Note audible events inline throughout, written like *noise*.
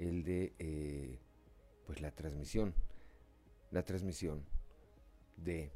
el de eh, pues la transmisión, la transmisión de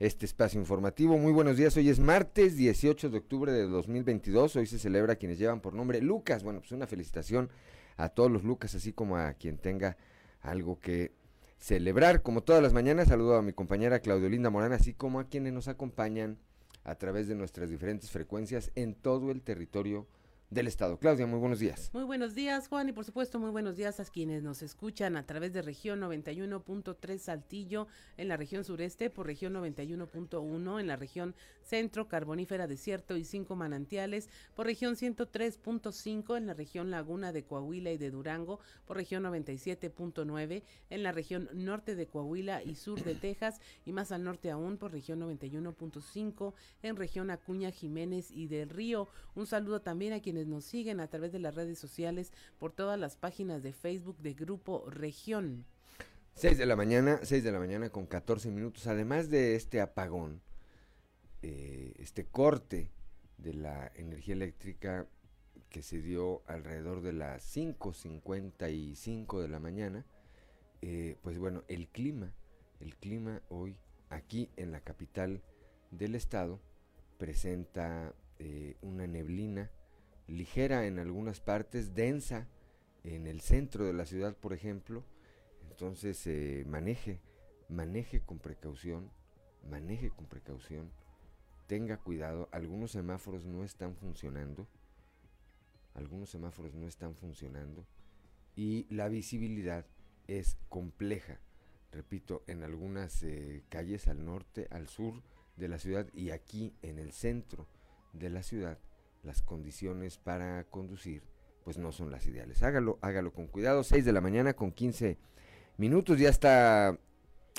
este espacio informativo. Muy buenos días, hoy es martes 18 de octubre de 2022, hoy se celebra a quienes llevan por nombre Lucas. Bueno, pues una felicitación a todos los Lucas, así como a quien tenga algo que celebrar. Como todas las mañanas, saludo a mi compañera Claudio Linda Morán, así como a quienes nos acompañan a través de nuestras diferentes frecuencias en todo el territorio del Estado. Claudia, muy buenos días. Muy buenos días, Juan, y por supuesto muy buenos días a quienes nos escuchan a través de región 91.3 Saltillo en la región sureste, por región 91.1 en la región centro, carbonífera, desierto y cinco manantiales, por región 103.5 en la región laguna de Coahuila y de Durango, por región 97.9 en la región norte de Coahuila y sur de Texas y más al norte aún por región 91.5 en región Acuña, Jiménez y del Río. Un saludo también a quienes nos siguen a través de las redes sociales por todas las páginas de Facebook de Grupo Región. 6 de la mañana, 6 de la mañana con 14 minutos. Además de este apagón, eh, este corte de la energía eléctrica que se dio alrededor de las 5.55 de la mañana, eh, pues bueno, el clima, el clima hoy aquí en la capital del estado presenta eh, una neblina ligera en algunas partes, densa en el centro de la ciudad, por ejemplo. Entonces, eh, maneje, maneje con precaución, maneje con precaución, tenga cuidado. Algunos semáforos no están funcionando, algunos semáforos no están funcionando y la visibilidad es compleja. Repito, en algunas eh, calles al norte, al sur de la ciudad y aquí en el centro de la ciudad las condiciones para conducir pues no son las ideales. Hágalo, hágalo con cuidado. 6 de la mañana con 15 minutos. Ya está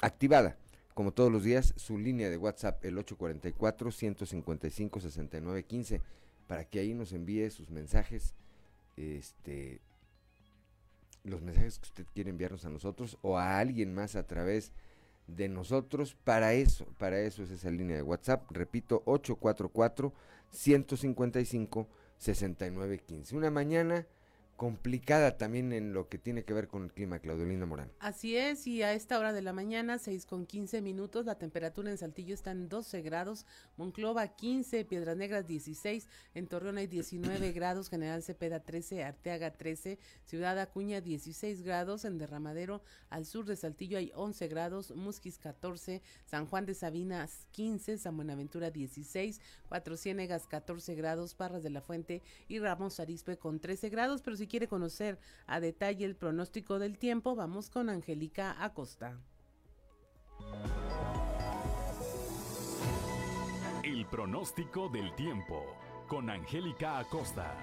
activada, como todos los días, su línea de WhatsApp, el 844-155-6915, para que ahí nos envíe sus mensajes, este, los mensajes que usted quiere enviarnos a nosotros o a alguien más a través de nosotros. Para eso, para eso es esa línea de WhatsApp. Repito, 844 155 6915. Una mañana complicada también en lo que tiene que ver con el clima, Claudelina Morán. Así es, y a esta hora de la mañana, 6 con 15 minutos, la temperatura en Saltillo está en 12 grados, Monclova 15, Piedras Negras 16, en Torreón hay 19 *coughs* grados, General Cepeda 13, Arteaga 13, Ciudad Acuña 16 grados, en Derramadero al sur de Saltillo hay 11 grados, Musquis 14, San Juan de Sabinas 15, San Buenaventura 16, Cuatro Ciénegas 14 grados, Parras de la Fuente y Ramos Arispe con 13 grados, pero si quiere conocer a detalle el pronóstico del tiempo, vamos con Angélica Acosta. El pronóstico del tiempo con Angélica Acosta.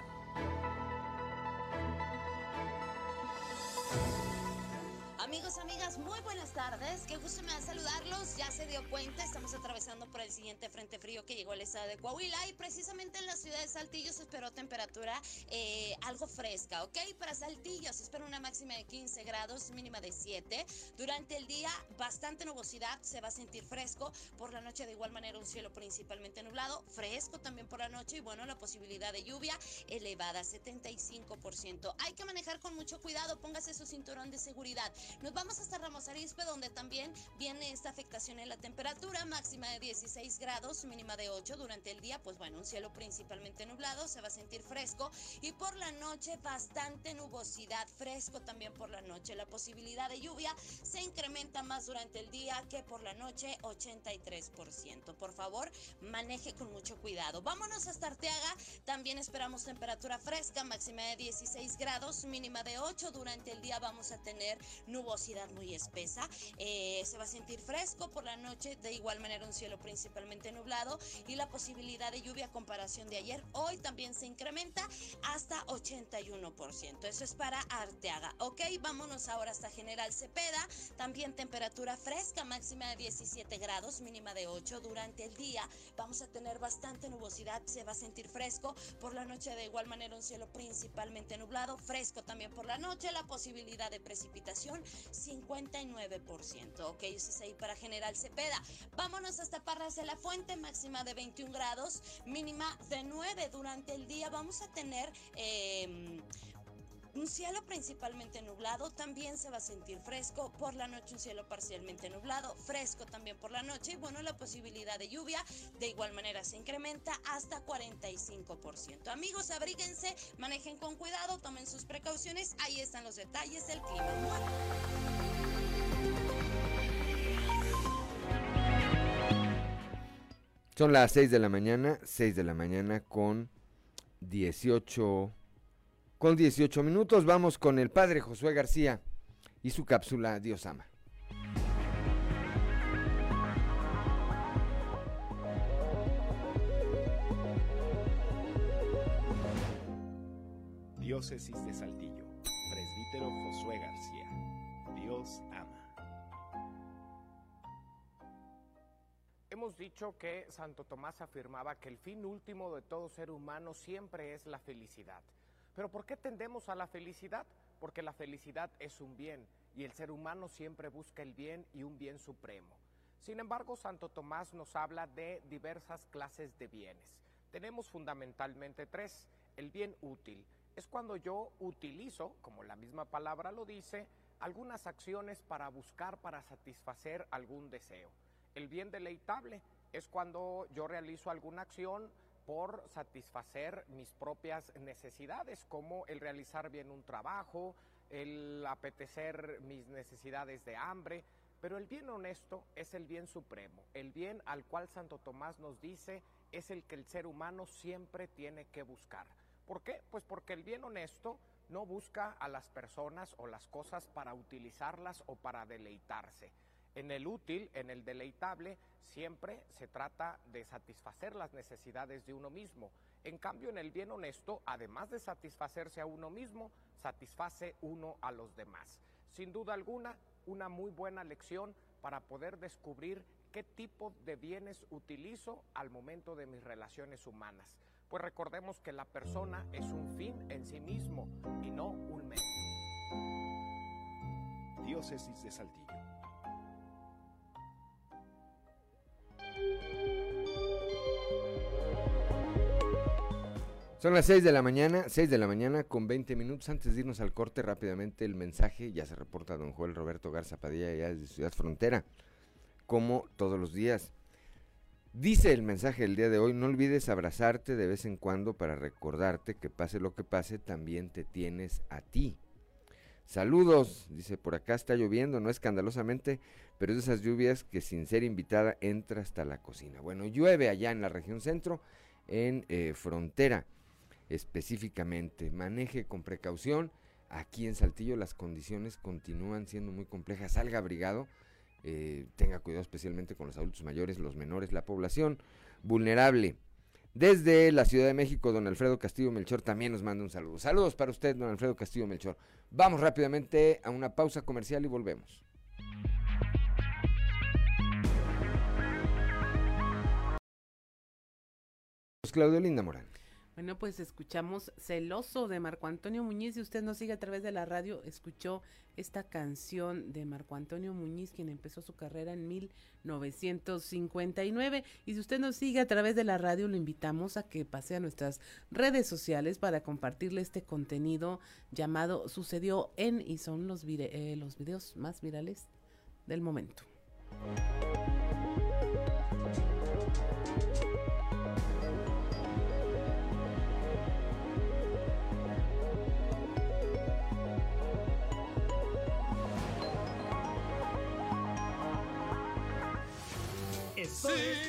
Amigas, muy buenas tardes. Qué gusto me da saludarlos. Ya se dio cuenta, estamos atravesando por el siguiente frente frío que llegó al estado de Coahuila y precisamente en la ciudad de Saltillo se esperó temperatura eh, algo fresca, ¿ok? Para Saltillo se espera una máxima de 15 grados, mínima de 7. Durante el día, bastante nubosidad, se va a sentir fresco. Por la noche, de igual manera, un cielo principalmente nublado, fresco también por la noche y bueno, la posibilidad de lluvia elevada, 75%. Hay que manejar con mucho cuidado, póngase su cinturón de seguridad. Nos vamos hasta Ramos Arizpe, donde también viene esta afectación en la temperatura, máxima de 16 grados, mínima de 8 durante el día, pues bueno, un cielo principalmente nublado, se va a sentir fresco y por la noche bastante nubosidad, fresco también por la noche. La posibilidad de lluvia se incrementa más durante el día que por la noche, 83%. Por favor, maneje con mucho cuidado. Vámonos hasta Arteaga, también esperamos temperatura fresca, máxima de 16 grados, mínima de 8 durante el día vamos a tener nubosidad muy espesa. Eh, se va a sentir fresco por la noche, de igual manera un cielo principalmente nublado y la posibilidad de lluvia a comparación de ayer hoy también se incrementa hasta 81%. Eso es para Arteaga. Ok, vámonos ahora hasta General Cepeda. También temperatura fresca, máxima de 17 grados, mínima de 8 durante el día. Vamos a tener bastante nubosidad, se va a sentir fresco. Por la noche de igual manera un cielo principalmente nublado, fresco también por la noche, la posibilidad de precipitación 59%. Ok, eso es ahí para General Cepeda. Vámonos hasta Parras de la Fuente, máxima de 21 grados, mínima de 9 durante el día. Vamos a tener... Eh, Un cielo principalmente nublado, también se va a sentir fresco. Por la noche un cielo parcialmente nublado, fresco también por la noche. Y bueno, la posibilidad de lluvia de igual manera se incrementa hasta 45%. Amigos, abríguense, manejen con cuidado, tomen sus precauciones. Ahí están los detalles del clima. Son las 6 de la mañana, 6 de la mañana con 18 con 18 minutos. Vamos con el padre Josué García y su cápsula Dios ama. Diócesis de Saltillo, Hemos dicho que Santo Tomás afirmaba que el fin último de todo ser humano siempre es la felicidad. Pero ¿por qué tendemos a la felicidad? Porque la felicidad es un bien y el ser humano siempre busca el bien y un bien supremo. Sin embargo, Santo Tomás nos habla de diversas clases de bienes. Tenemos fundamentalmente tres. El bien útil es cuando yo utilizo, como la misma palabra lo dice, algunas acciones para buscar, para satisfacer algún deseo. El bien deleitable es cuando yo realizo alguna acción por satisfacer mis propias necesidades, como el realizar bien un trabajo, el apetecer mis necesidades de hambre, pero el bien honesto es el bien supremo, el bien al cual Santo Tomás nos dice es el que el ser humano siempre tiene que buscar. ¿Por qué? Pues porque el bien honesto no busca a las personas o las cosas para utilizarlas o para deleitarse. En el útil, en el deleitable, siempre se trata de satisfacer las necesidades de uno mismo. En cambio, en el bien honesto, además de satisfacerse a uno mismo, satisface uno a los demás. Sin duda alguna, una muy buena lección para poder descubrir qué tipo de bienes utilizo al momento de mis relaciones humanas. Pues recordemos que la persona es un fin en sí mismo y no un medio. Diócesis de Saltillo. Son las 6 de la mañana, 6 de la mañana con 20 minutos. Antes de irnos al corte, rápidamente el mensaje. Ya se reporta don Joel Roberto Garza Padilla, ya desde Ciudad Frontera, como todos los días. Dice el mensaje del día de hoy, no olvides abrazarte de vez en cuando para recordarte que pase lo que pase, también te tienes a ti. Saludos, dice, por acá está lloviendo, no escandalosamente, pero es de esas lluvias que sin ser invitada entra hasta la cocina. Bueno, llueve allá en la región centro, en eh, frontera específicamente. Maneje con precaución. Aquí en Saltillo las condiciones continúan siendo muy complejas. Salga abrigado, eh, tenga cuidado especialmente con los adultos mayores, los menores, la población vulnerable. Desde la Ciudad de México, don Alfredo Castillo Melchor también nos manda un saludo. Saludos para usted, don Alfredo Castillo Melchor. Vamos rápidamente a una pausa comercial y volvemos. Claudio Linda Morán. Bueno, pues escuchamos Celoso de Marco Antonio Muñiz. Si usted nos sigue a través de la radio, escuchó esta canción de Marco Antonio Muñiz, quien empezó su carrera en 1959. Y si usted nos sigue a través de la radio, lo invitamos a que pase a nuestras redes sociales para compartirle este contenido llamado Sucedió en y son los, eh, los videos más virales del momento.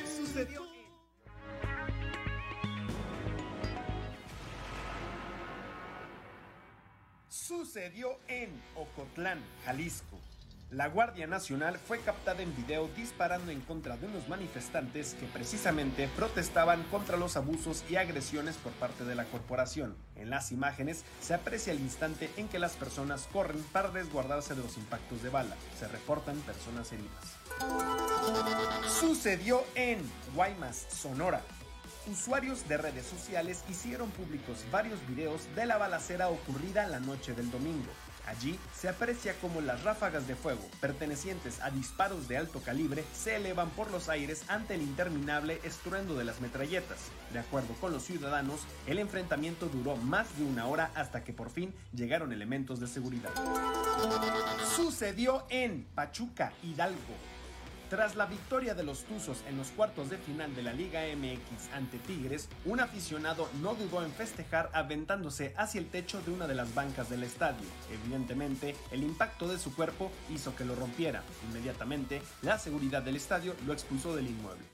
Sucedió. Sucedió en Ocotlán, Jalisco. La Guardia Nacional fue captada en video disparando en contra de unos manifestantes que precisamente protestaban contra los abusos y agresiones por parte de la corporación. En las imágenes se aprecia el instante en que las personas corren para resguardarse de los impactos de bala. Se reportan personas heridas. Sucedió en Guaymas, Sonora. Usuarios de redes sociales hicieron públicos varios videos de la balacera ocurrida la noche del domingo. Allí se aprecia como las ráfagas de fuego, pertenecientes a disparos de alto calibre, se elevan por los aires ante el interminable estruendo de las metralletas. De acuerdo con los ciudadanos, el enfrentamiento duró más de una hora hasta que por fin llegaron elementos de seguridad. Sucedió en Pachuca, Hidalgo. Tras la victoria de los Tuzos en los cuartos de final de la Liga MX ante Tigres, un aficionado no dudó en festejar aventándose hacia el techo de una de las bancas del estadio. Evidentemente, el impacto de su cuerpo hizo que lo rompiera. Inmediatamente, la seguridad del estadio lo expulsó del inmueble.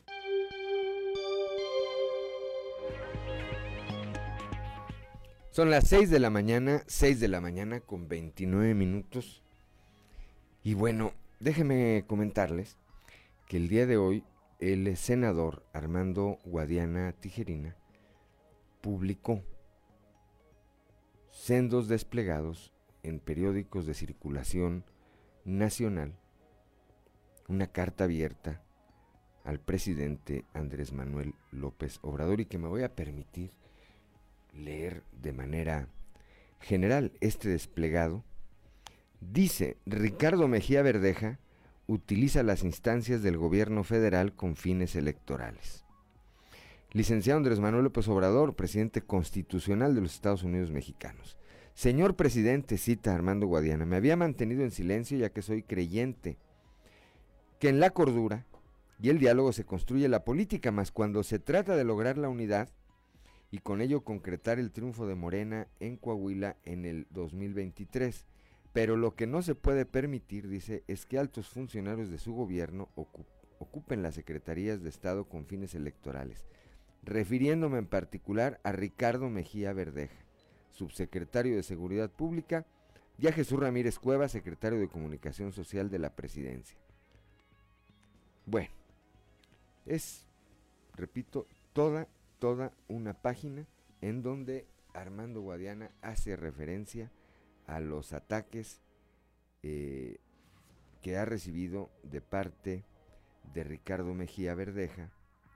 Son las 6 de la mañana, 6 de la mañana con 29 minutos. Y bueno, déjenme comentarles que el día de hoy el senador Armando Guadiana Tijerina publicó sendos desplegados en periódicos de circulación nacional una carta abierta al presidente Andrés Manuel López Obrador y que me voy a permitir leer de manera general este desplegado. Dice Ricardo Mejía Verdeja, utiliza las instancias del gobierno federal con fines electorales. Licenciado Andrés Manuel López Obrador, presidente constitucional de los Estados Unidos mexicanos. Señor presidente, cita Armando Guadiana, me había mantenido en silencio ya que soy creyente que en la cordura y el diálogo se construye la política, más cuando se trata de lograr la unidad y con ello concretar el triunfo de Morena en Coahuila en el 2023 pero lo que no se puede permitir, dice, es que altos funcionarios de su gobierno ocupen las secretarías de Estado con fines electorales, refiriéndome en particular a Ricardo Mejía Verdeja, subsecretario de Seguridad Pública, y a Jesús Ramírez Cueva, secretario de Comunicación Social de la Presidencia. Bueno, es, repito, toda, toda una página en donde Armando Guadiana hace referencia a los ataques eh, que ha recibido de parte de Ricardo Mejía Verdeja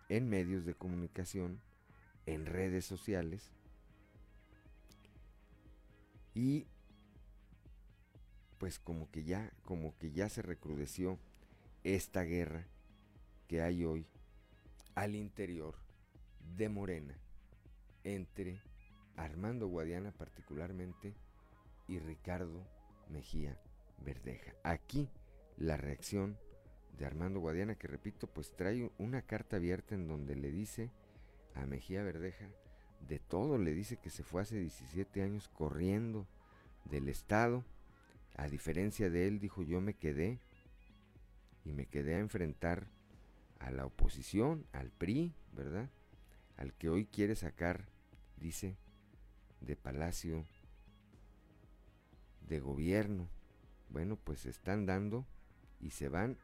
en medios de comunicación, en redes sociales y pues como que ya como que ya se recrudeció esta guerra que hay hoy al interior de Morena entre Armando Guadiana particularmente y Ricardo Mejía Verdeja. Aquí la reacción de Armando Guadiana, que repito, pues trae una carta abierta en donde le dice a Mejía Verdeja de todo, le dice que se fue hace 17 años corriendo del Estado, a diferencia de él, dijo yo me quedé y me quedé a enfrentar a la oposición, al PRI, ¿verdad? Al que hoy quiere sacar, dice, de Palacio de gobierno. Bueno, pues se están dando y se van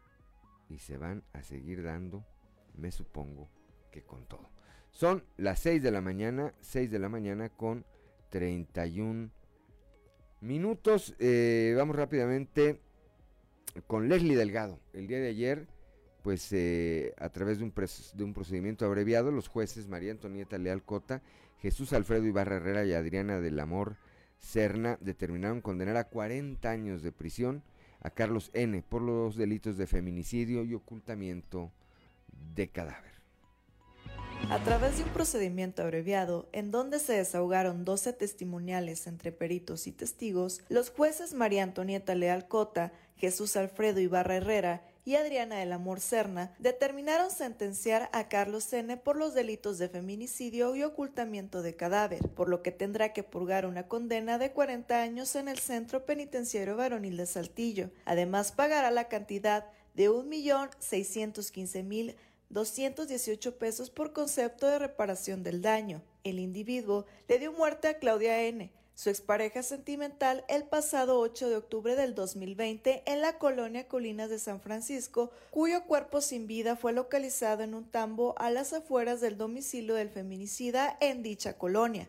y se van a seguir dando, me supongo que con todo. Son las 6 de la mañana, 6 de la mañana con 31 minutos. Eh, vamos rápidamente con Leslie Delgado. El día de ayer, pues eh, a través de un, de un procedimiento abreviado, los jueces María Antonieta Leal Cota, Jesús Alfredo Ibarra Herrera y Adriana del Amor Serna determinaron condenar a 40 años de prisión a Carlos N. por los delitos de feminicidio y ocultamiento de cadáver. A través de un procedimiento abreviado, en donde se desahogaron 12 testimoniales entre peritos y testigos, los jueces María Antonieta Leal Cota, Jesús Alfredo Ibarra Herrera y Adriana del Amor Serna determinaron sentenciar a Carlos N. por los delitos de feminicidio y ocultamiento de cadáver, por lo que tendrá que purgar una condena de 40 años en el Centro Penitenciario Varonil de Saltillo. Además, pagará la cantidad de 1.615.218 pesos por concepto de reparación del daño. El individuo le dio muerte a Claudia N., su expareja sentimental el pasado 8 de octubre del 2020 en la colonia Colinas de San Francisco, cuyo cuerpo sin vida fue localizado en un tambo a las afueras del domicilio del feminicida en dicha colonia.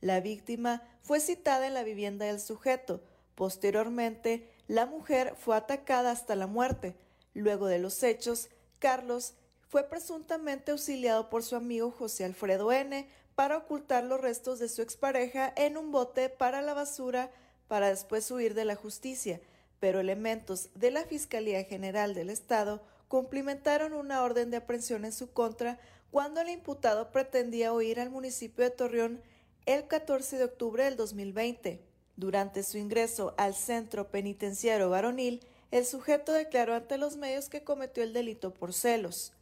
La víctima fue citada en la vivienda del sujeto. Posteriormente, la mujer fue atacada hasta la muerte. Luego de los hechos, Carlos fue presuntamente auxiliado por su amigo José Alfredo N., para ocultar los restos de su expareja en un bote para la basura para después huir de la justicia, pero elementos de la Fiscalía General del Estado cumplimentaron una orden de aprehensión en su contra cuando el imputado pretendía huir al municipio de Torreón el 14 de octubre del 2020. Durante su ingreso al centro penitenciario varonil, el sujeto declaró ante los medios que cometió el delito por celos.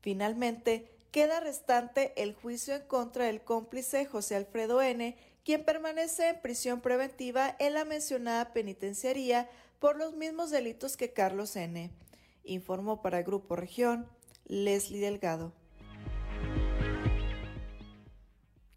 Finalmente, queda restante el juicio en contra del cómplice José Alfredo N., quien permanece en prisión preventiva en la mencionada penitenciaría por los mismos delitos que Carlos N. Informó para Grupo Región Leslie Delgado.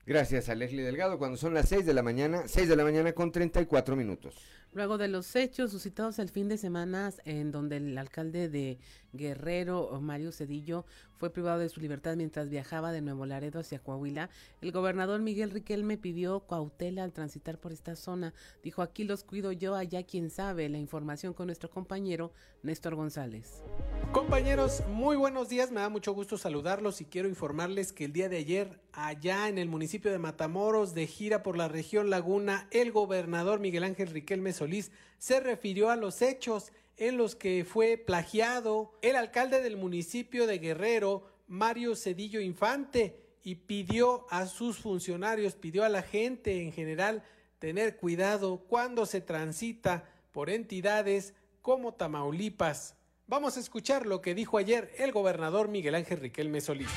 Gracias a Leslie Delgado, cuando son las 6 de la mañana, 6 de la mañana con 34 minutos. Luego de los hechos suscitados el fin de semana en donde el alcalde de Guerrero, Mario Cedillo, fue privado de su libertad mientras viajaba de Nuevo Laredo hacia Coahuila, el gobernador Miguel Riquelme pidió cautela al transitar por esta zona. Dijo, aquí los cuido yo, allá quien sabe. La información con nuestro compañero Néstor González. Compañeros, muy buenos días, me da mucho gusto saludarlos y quiero informarles que el día de ayer, allá en el municipio de Matamoros, de gira por la región Laguna, el gobernador Miguel Ángel Riquelme Solís se refirió a los hechos en los que fue plagiado el alcalde del municipio de Guerrero, Mario Cedillo Infante, y pidió a sus funcionarios, pidió a la gente en general tener cuidado cuando se transita por entidades como Tamaulipas. Vamos a escuchar lo que dijo ayer el gobernador Miguel Ángel Riquelme Solís.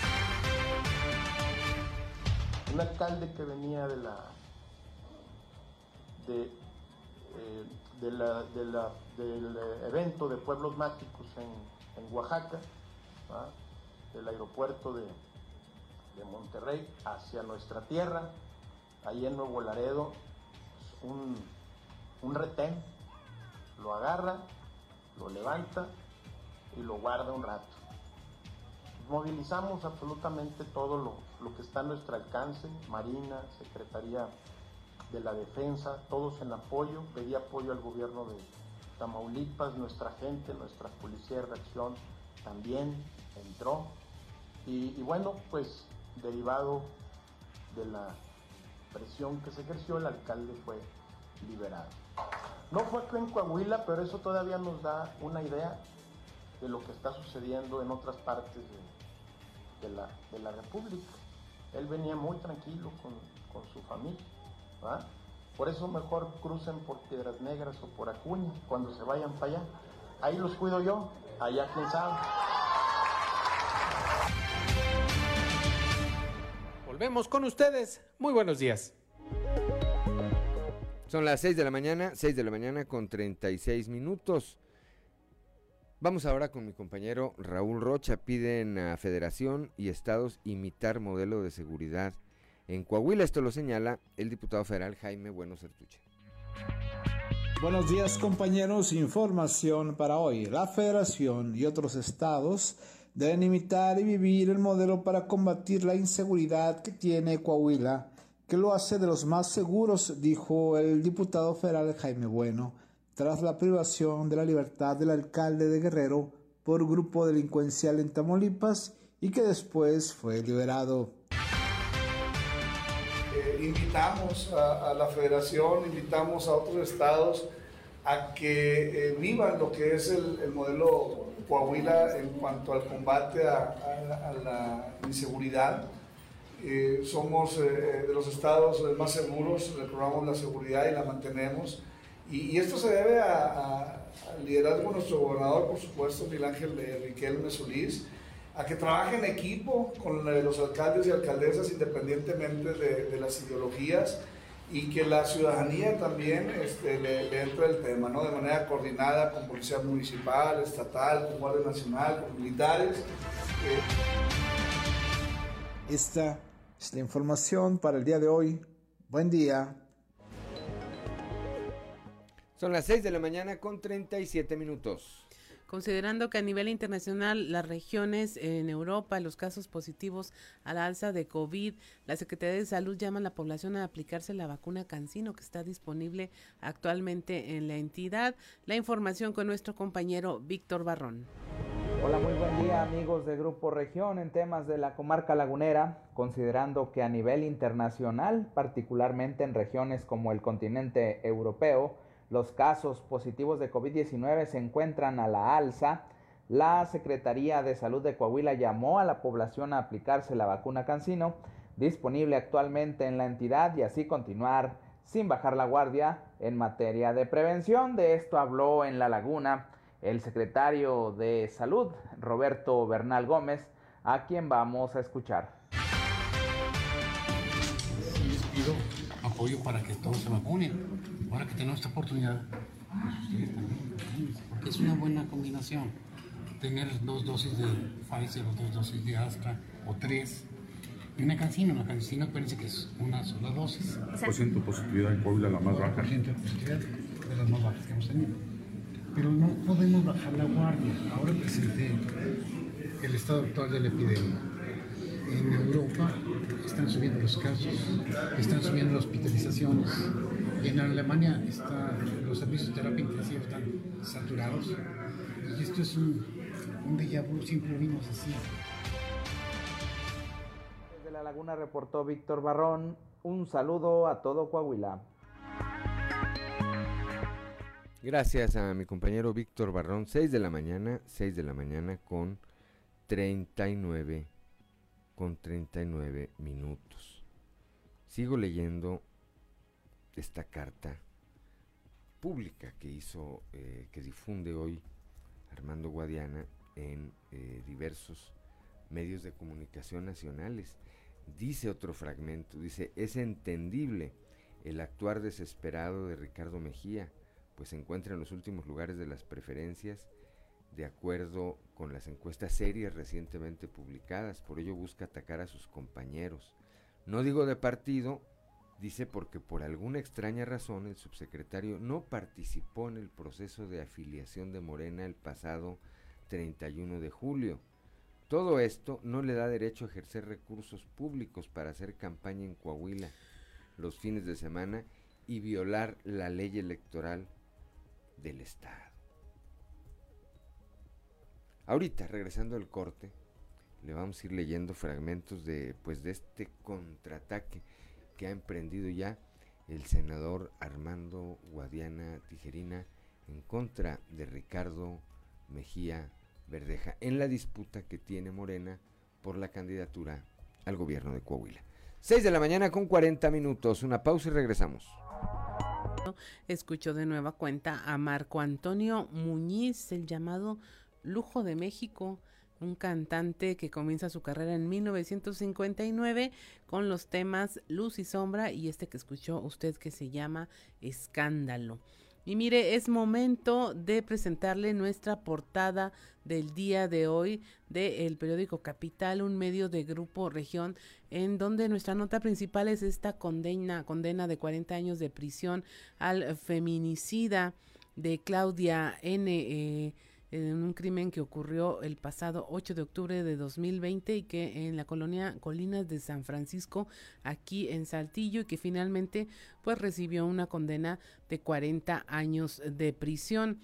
Un alcalde que venía de la de eh, de la, del evento de pueblos mágicos en, Oaxaca, del aeropuerto de, de, Monterrey hacia nuestra tierra, ahí en Nuevo Laredo, un, un retén, lo agarra, lo levanta y lo guarda un rato. Movilizamos absolutamente todo lo, lo que está a nuestro alcance, Marina, Secretaría de la defensa, todos en apoyo, pedí apoyo al gobierno de Tamaulipas, nuestra gente, nuestra policía de reacción también entró. Y, bueno, pues derivado de la presión que se ejerció, el alcalde fue liberado. No fue aquí en Coahuila, pero eso todavía nos da una idea de lo que está sucediendo en otras partes de, la, República. Él venía muy tranquilo con, con su familia. Por eso mejor crucen por Piedras Negras o por Acuña cuando se vayan para allá. Ahí los cuido yo, allá quién sabe. Volvemos con ustedes. Muy buenos días. Son las 6 de la mañana, 6 de la mañana con 36 minutos. Vamos ahora con mi compañero Raúl Rocha. Piden a Federación y Estados imitar modelo de seguridad en Coahuila. Esto lo señala el diputado federal Jaime Bueno Certuche. Buenos días compañeros, información para hoy. La federación y otros estados deben imitar y vivir el modelo para combatir la inseguridad que tiene Coahuila, que lo hace de los más seguros, dijo el diputado federal Jaime Bueno, tras la privación de la libertad del alcalde de Guerrero por grupo delincuencial en Tamaulipas y que después fue liberado invitamos a, la federación, invitamos a otros estados a que eh, vivan lo que es el, modelo Coahuila en cuanto al combate a, la inseguridad. Eh, somos eh, de los estados más seguros, reprobamos la seguridad y la mantenemos. Y, esto se debe al liderazgo de nuestro gobernador, por supuesto, Miguel Ángel Riquelme Solís, a que trabaje en equipo con los alcaldes y alcaldesas independientemente de, las ideologías y que la ciudadanía también este, le, entre el tema, ¿no? de manera coordinada con policía municipal, estatal, con Guardia Nacional, con militares. Esta es la información para el día de hoy. Buen día. Son las 6 de la mañana con 37 minutos considerando que a nivel internacional las regiones en Europa, los casos positivos a la alza de COVID, la Secretaría de Salud llama a la población a aplicarse la vacuna Cancino que está disponible actualmente en la entidad. La información con nuestro compañero Víctor Barrón. Hola, muy buen día amigos de Grupo Región en temas de la comarca lagunera, considerando que a nivel internacional, particularmente en regiones como el continente europeo, los casos positivos de COVID-19 se encuentran a la alza. La Secretaría de Salud de Coahuila llamó a la población a aplicarse la vacuna Cancino, disponible actualmente en la entidad y así continuar sin bajar la guardia en materia de prevención. De esto habló en La Laguna el secretario de Salud, Roberto Bernal Gómez, a quien vamos a escuchar. Apoyo para que todos se vacunen. Ahora que tenemos esta oportunidad, ustedes también, porque es una buena combinación. Tener dos dosis de Pfizer o dos dosis de Astra o tres. Y una cancina, una cancina parece que es una sola dosis. Por ciento positividad en Puebla, la más baja. Por ciento de positividad de las más bajas que hemos tenido pero no podemos bajar la guardia. Ahora presenté el estado actual de la epidemia. En Europa están subiendo los casos, están subiendo las hospitalizaciones. Y en Alemania está, los servicios de terapia intensiva están saturados. Y esto es un, un déjà vu, siempre lo vimos así. Desde La Laguna reportó Víctor Barrón. Un saludo a todo Coahuila. Gracias a mi compañero Víctor Barrón, 6 de la mañana, 6 de la mañana con 39 con 39 minutos. Sigo leyendo esta carta pública que hizo, eh, que difunde hoy Armando Guadiana en eh, diversos medios de comunicación nacionales. Dice otro fragmento, dice, es entendible el actuar desesperado de Ricardo Mejía pues se encuentra en los últimos lugares de las preferencias de acuerdo con las encuestas serias recientemente publicadas, por ello busca atacar a sus compañeros. No digo de partido, dice porque por alguna extraña razón el subsecretario no participó en el proceso de afiliación de Morena el pasado 31 de julio. Todo esto no le da derecho a ejercer recursos públicos para hacer campaña en Coahuila los fines de semana y violar la ley electoral del Estado. Ahorita, regresando al corte, le vamos a ir leyendo fragmentos de, pues, de este contraataque que ha emprendido ya el senador Armando Guadiana Tijerina en contra de Ricardo Mejía Verdeja en la disputa que tiene Morena por la candidatura al gobierno de Coahuila. 6 de la mañana con 40 minutos, una pausa y regresamos escuchó de nueva cuenta a Marco Antonio Muñiz, el llamado Lujo de México, un cantante que comienza su carrera en 1959 con los temas Luz y Sombra y este que escuchó usted que se llama Escándalo. Y mire, es momento de presentarle nuestra portada del día de hoy del periódico Capital, un medio de Grupo Región, en donde nuestra nota principal es esta condena, condena de 40 años de prisión al feminicida de Claudia N. Eh, en un crimen que ocurrió el pasado 8 de octubre de 2020 y que en la colonia Colinas de San Francisco, aquí en Saltillo, y que finalmente pues recibió una condena de 40 años de prisión.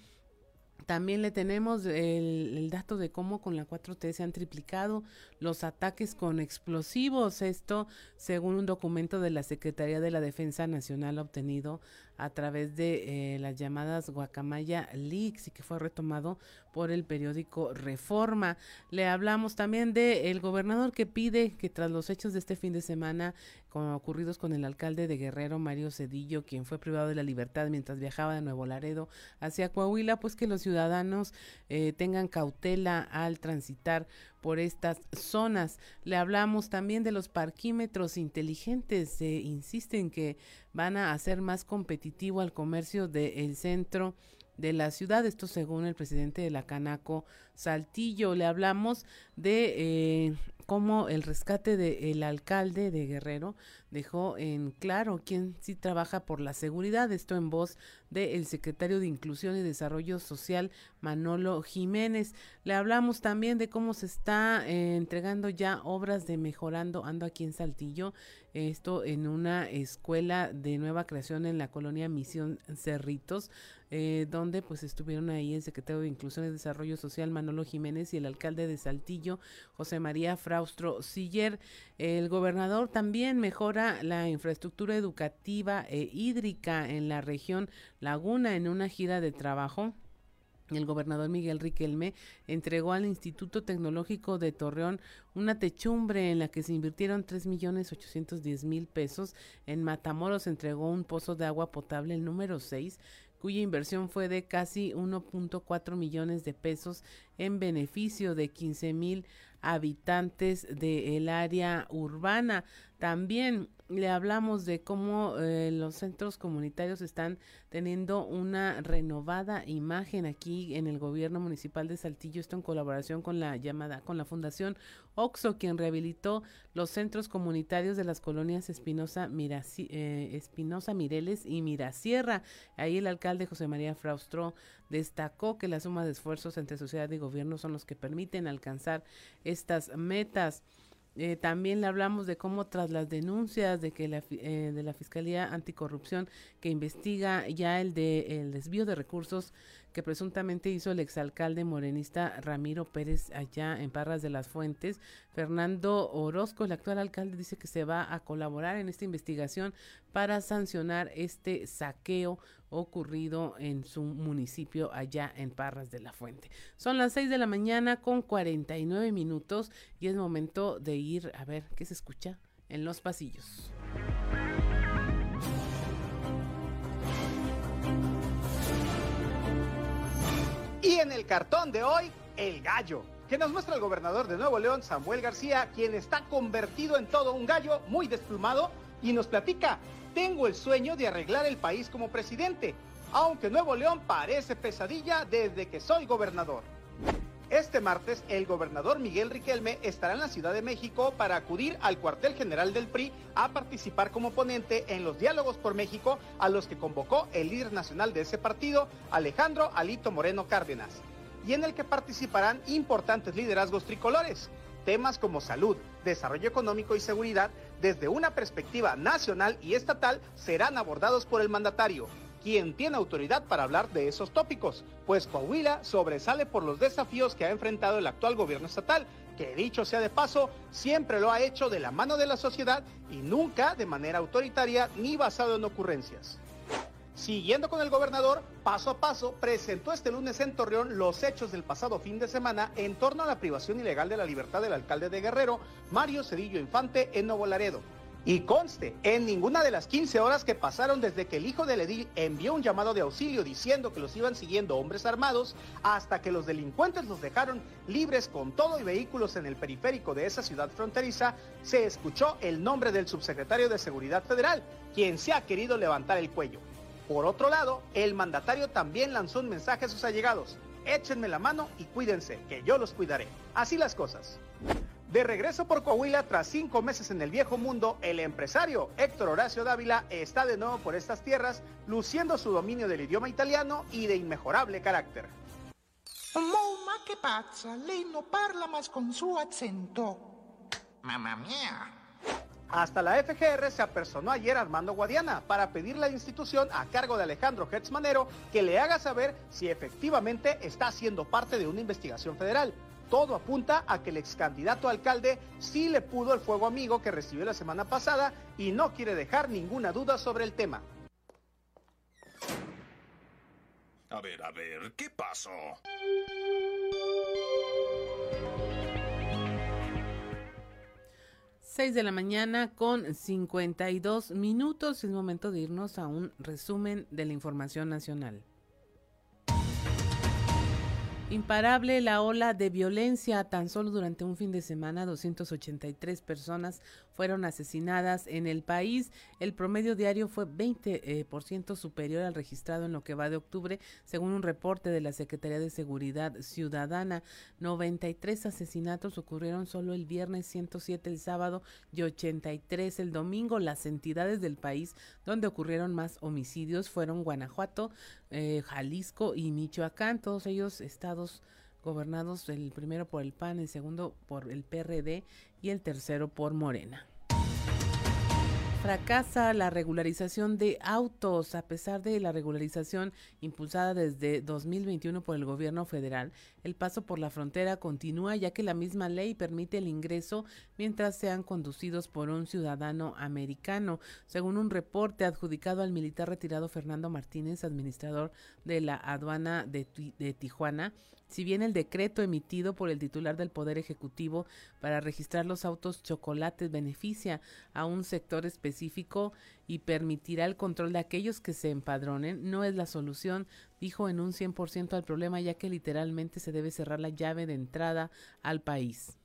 También le tenemos el, dato de cómo con la 4T se han triplicado los ataques con explosivos. Esto según un documento de la Secretaría de la Defensa Nacional obtenido a través de eh, las llamadas Guacamaya Leaks y que fue retomado por el periódico Reforma. Le hablamos también de el gobernador que pide que tras los hechos de este fin de semana con, ocurridos con el alcalde de Guerrero, Mario Cedillo, quien fue privado de la libertad mientras viajaba de Nuevo Laredo hacia Coahuila, pues que los ciudadanos eh, tengan cautela al transitar por estas zonas. Le hablamos también de los parquímetros inteligentes. Se insiste en que van a hacer más competitivo al comercio del centro de la ciudad. Esto según el presidente de la Canaco Saltillo. Le hablamos de eh, cómo el rescate del alcalde de Guerrero dejó en claro quién sí trabaja por la seguridad. Esto en voz del secretario de Inclusión y Desarrollo Social, Manolo Jiménez. Le hablamos también de cómo se está eh, entregando ya obras de mejorando, ando aquí en Saltillo, esto en una escuela de nueva creación en la colonia Misión Cerritos, eh, donde pues estuvieron ahí el secretario de Inclusión y Desarrollo Social Manolo Jiménez y el alcalde de Saltillo José María Fraustro Siller. El gobernador también mejora la infraestructura educativa e hídrica en la región Laguna en una gira de trabajo el gobernador Miguel Riquelme entregó al Instituto Tecnológico de Torreón una techumbre en la que se invirtieron tres millones ochocientos diez mil pesos. En Matamoros entregó un pozo de agua potable, el número 6, cuya inversión fue de casi 1.4 millones de pesos en beneficio de 15 mil habitantes del área urbana. También le hablamos de cómo eh, los centros comunitarios están teniendo una renovada imagen aquí en el gobierno municipal de Saltillo, esto en colaboración con la llamada, con la Fundación Oxo, quien rehabilitó los centros comunitarios de las colonias Espinosa, eh, Espinosa Mireles y Mirasierra. Ahí el alcalde José María Fraustro destacó que la suma de esfuerzos entre sociedad y gobierno son los que permiten alcanzar estas metas. Eh, también le hablamos de cómo tras las denuncias de que la, eh, de la Fiscalía Anticorrupción que investiga ya el de el desvío de recursos que presuntamente hizo el exalcalde morenista Ramiro Pérez allá en Parras de las Fuentes. Fernando Orozco, el actual alcalde, dice que se va a colaborar en esta investigación para sancionar este saqueo ocurrido en su municipio allá en Parras de la Fuente. Son las 6 de la mañana con 49 minutos y es momento de ir a ver qué se escucha en los pasillos. Y en el cartón de hoy, el gallo, que nos muestra el gobernador de Nuevo León, Samuel García, quien está convertido en todo un gallo muy desplumado y nos platica, tengo el sueño de arreglar el país como presidente, aunque Nuevo León parece pesadilla desde que soy gobernador. Este martes, el gobernador Miguel Riquelme estará en la Ciudad de México para acudir al cuartel general del PRI a participar como ponente en los diálogos por México a los que convocó el líder nacional de ese partido, Alejandro Alito Moreno Cárdenas, y en el que participarán importantes liderazgos tricolores. Temas como salud, desarrollo económico y seguridad, desde una perspectiva nacional y estatal, serán abordados por el mandatario quien tiene autoridad para hablar de esos tópicos, pues Coahuila sobresale por los desafíos que ha enfrentado el actual gobierno estatal, que dicho sea de paso, siempre lo ha hecho de la mano de la sociedad y nunca de manera autoritaria ni basado en ocurrencias. Siguiendo con el gobernador, paso a paso, presentó este lunes en Torreón los hechos del pasado fin de semana en torno a la privación ilegal de la libertad del alcalde de Guerrero, Mario Cedillo Infante, en Nuevo Laredo. Y conste, en ninguna de las 15 horas que pasaron desde que el hijo del edil envió un llamado de auxilio diciendo que los iban siguiendo hombres armados, hasta que los delincuentes los dejaron libres con todo y vehículos en el periférico de esa ciudad fronteriza, se escuchó el nombre del subsecretario de Seguridad Federal, quien se ha querido levantar el cuello. Por otro lado, el mandatario también lanzó un mensaje a sus allegados. Échenme la mano y cuídense, que yo los cuidaré. Así las cosas. De regreso por Coahuila tras cinco meses en el viejo mundo, el empresario Héctor Horacio Dávila está de nuevo por estas tierras, luciendo su dominio del idioma italiano y de inmejorable carácter. Mamma parla más con su acento. Mamma mía. Hasta la FGR se apersonó ayer Armando Guadiana para pedirle a la institución a cargo de Alejandro Hertzmanero que le haga saber si efectivamente está siendo parte de una investigación federal. Todo apunta a que el ex candidato alcalde sí le pudo el fuego amigo que recibió la semana pasada y no quiere dejar ninguna duda sobre el tema. A ver, a ver, ¿qué pasó? Seis de la mañana con 52 minutos. Es momento de irnos a un resumen de la información nacional. Imparable la ola de violencia. Tan solo durante un fin de semana, 283 personas fueron asesinadas en el país. El promedio diario fue 20% eh, por ciento superior al registrado en lo que va de octubre, según un reporte de la Secretaría de Seguridad Ciudadana. 93 asesinatos ocurrieron solo el viernes, 107 el sábado y 83 el domingo. Las entidades del país donde ocurrieron más homicidios fueron Guanajuato, eh, Jalisco y Michoacán, todos ellos estados gobernados el primero por el PAN, el segundo por el PRD y el tercero por Morena. Fracasa la regularización de autos a pesar de la regularización impulsada desde 2021 por el gobierno federal. El paso por la frontera continúa ya que la misma ley permite el ingreso mientras sean conducidos por un ciudadano americano. Según un reporte adjudicado al militar retirado Fernando Martínez, administrador de la aduana de, Tijuana, si bien el decreto emitido por el titular del Poder Ejecutivo para registrar los autos chocolates beneficia a un sector específico y permitirá el control de aquellos que se empadronen, no es la solución, dijo en un 100% al problema, ya que literalmente se debe cerrar la llave de entrada al país.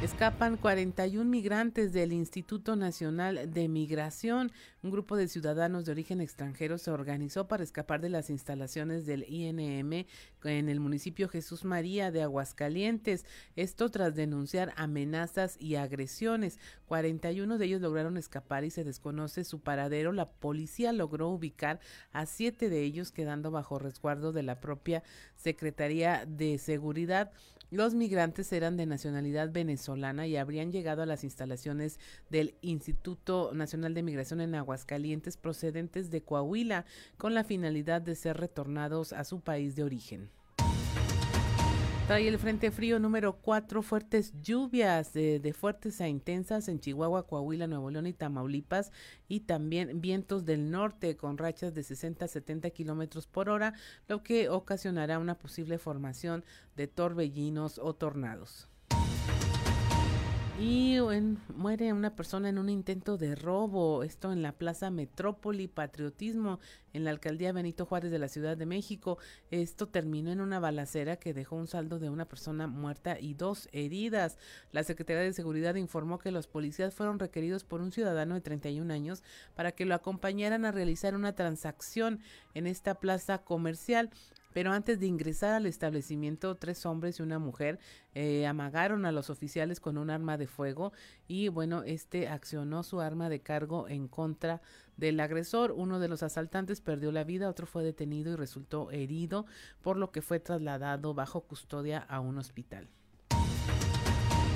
Escapan 41 migrantes del Instituto Nacional de Migración. Un grupo de ciudadanos de origen extranjero se organizó para escapar de las instalaciones del INM en el municipio Jesús María de Aguascalientes. Esto tras denunciar amenazas y agresiones. 41 de ellos lograron escapar y se desconoce su paradero. La policía logró ubicar a siete de ellos quedando bajo resguardo de la propia Secretaría de Seguridad. Los migrantes eran de nacionalidad venezolana y habrían llegado a las instalaciones del Instituto Nacional de Migración en Aguascalientes procedentes de Coahuila con la finalidad de ser retornados a su país de origen. Trae el Frente Frío número 4 fuertes lluvias de, fuertes a intensas en Chihuahua, Coahuila, Nuevo León y Tamaulipas y también vientos del norte con rachas de 60 a 70 kilómetros por hora, lo que ocasionará una posible formación de torbellinos o tornados. Y muere una persona en un intento de robo, esto en la Plaza Metrópoli Patriotismo, en la alcaldía Benito Juárez de la Ciudad de México. Esto terminó en una balacera que dejó un saldo de una persona muerta y dos heridas. La Secretaría de Seguridad informó que los policías fueron requeridos por un ciudadano de 31 años para que lo acompañaran a realizar una transacción en esta plaza comercial. Pero antes de ingresar al establecimiento, tres hombres y una mujer eh, amagaron a los oficiales con un arma de fuego y bueno, este accionó su arma de cargo en contra del agresor. Uno de los asaltantes perdió la vida, otro fue detenido y resultó herido, por lo que fue trasladado bajo custodia a un hospital.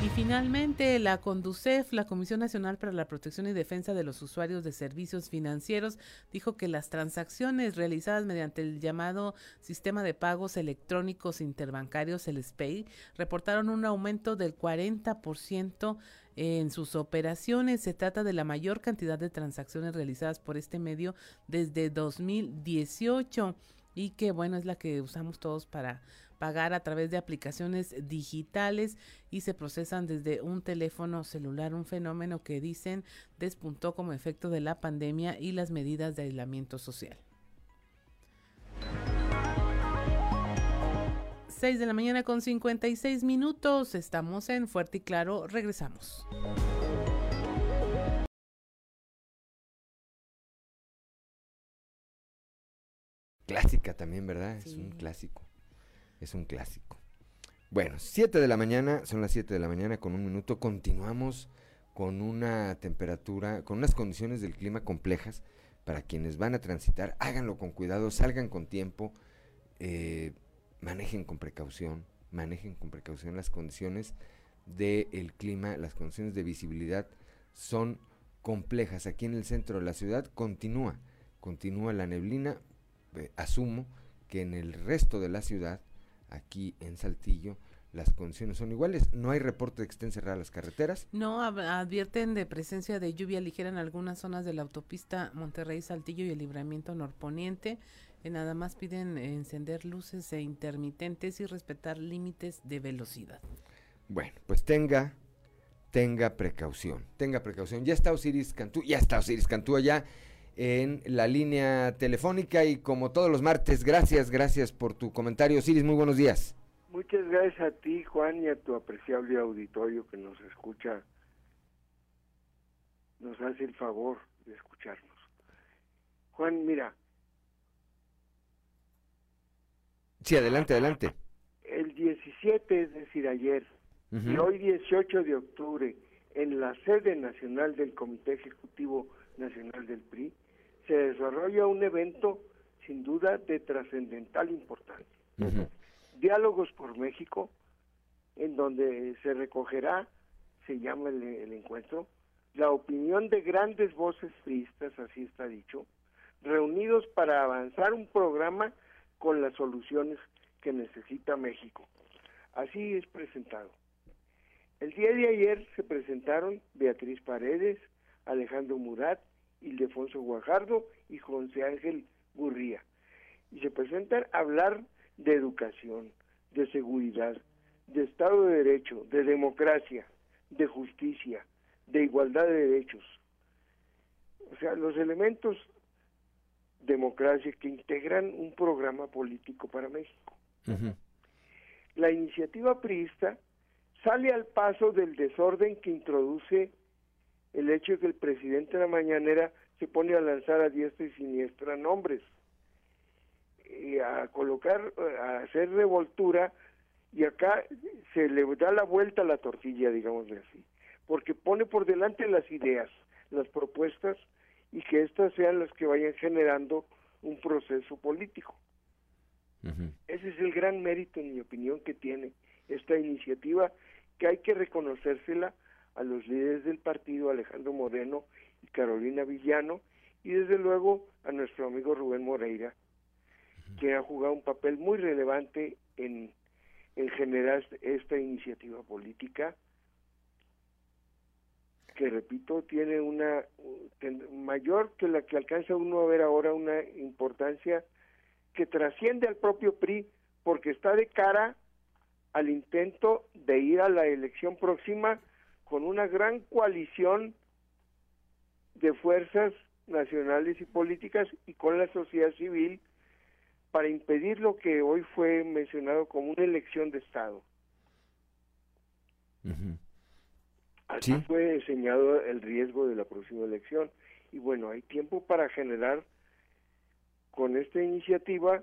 Y finalmente, la CONDUCEF, la Comisión Nacional para la Protección y Defensa de los Usuarios de Servicios Financieros, dijo que las transacciones realizadas mediante el llamado Sistema de Pagos Electrónicos Interbancarios, el SPEI, reportaron un aumento del 40% en sus operaciones. Se trata de la mayor cantidad de transacciones realizadas por este medio desde 2018 y que bueno es la que usamos todos para pagar a través de aplicaciones digitales y se procesan desde un teléfono celular, un fenómeno que dicen despuntó como efecto de la pandemia y las medidas de aislamiento social. 6 de la mañana con 56 minutos, estamos en Fuerte y Claro, regresamos. Clásica también, ¿verdad? Es un clásico es un clásico. Bueno, 7 de la mañana, son las 7 de la mañana con un minuto, continuamos con una temperatura, con unas condiciones del clima complejas para quienes van a transitar, háganlo con cuidado, salgan con tiempo, eh, manejen con precaución, manejen con precaución las condiciones del clima, las condiciones de visibilidad son complejas. Aquí en el centro de la ciudad continúa, continúa la neblina, eh, asumo que en el resto de la ciudad aquí en Saltillo las condiciones son iguales. No hay reporte de que estén cerradas las carreteras. No, advierten de presencia de lluvia ligera en algunas zonas de la autopista Monterrey-Saltillo y el libramiento norponiente. Eh, nada más piden encender luces e intermitentes y respetar límites de velocidad. Bueno, pues tenga, tenga precaución, tenga precaución. Ya está Osiris Cantú, ya está Osiris Cantú allá en la línea telefónica y como todos los martes, gracias, gracias por tu comentario. Osiris, muy buenos días. Muchas gracias a ti, Juan, y a tu apreciable auditorio que nos escucha nos hace el favor de escucharnos. Juan, mira. Sí, adelante, adelante. El 17, es decir, ayer, y hoy 18 de octubre, en la sede nacional del Comité Ejecutivo Nacional del PRI, se desarrolla un evento sin duda de trascendental importancia. Diálogos por México, en donde se recogerá, se llama el, el encuentro, la opinión de grandes voces priistas, así está dicho, reunidos para avanzar un programa con las soluciones que necesita México. Así es presentado. El día de ayer se presentaron Beatriz Paredes, Alejandro Murat, Ildefonso Guajardo y José Ángel Gurría. Y se presentan a hablar de educación, de seguridad, de Estado de Derecho, de democracia, de justicia, de igualdad de derechos. O sea, los elementos democracia que integran un programa político para México. La iniciativa priista sale al paso del desorden que introduce el hecho de que el presidente de la mañanera se pone a lanzar a diestra y siniestra nombres, y a colocar, a hacer revoltura, y acá se le da la vuelta a la tortilla, digámosle así, porque pone por delante las ideas, las propuestas, y que éstas sean las que vayan generando un proceso político. Ese es el gran mérito, en mi opinión, que tiene esta iniciativa, que hay que reconocérsela a los líderes del partido, Alejandro Moreno y Carolina Villano, y desde luego a nuestro amigo Rubén Moreira, que ha jugado un papel muy relevante en, en generar esta iniciativa política que repito tiene una mayor que la que alcanza uno a ver ahora una importancia que trasciende al propio PRI porque está de cara al intento de ir a la elección próxima con una gran coalición de fuerzas nacionales y políticas y con la sociedad civil para impedir lo que hoy fue mencionado como una elección de Estado. Así fue diseñado el riesgo de la próxima elección. Y bueno, hay tiempo para generar con esta iniciativa,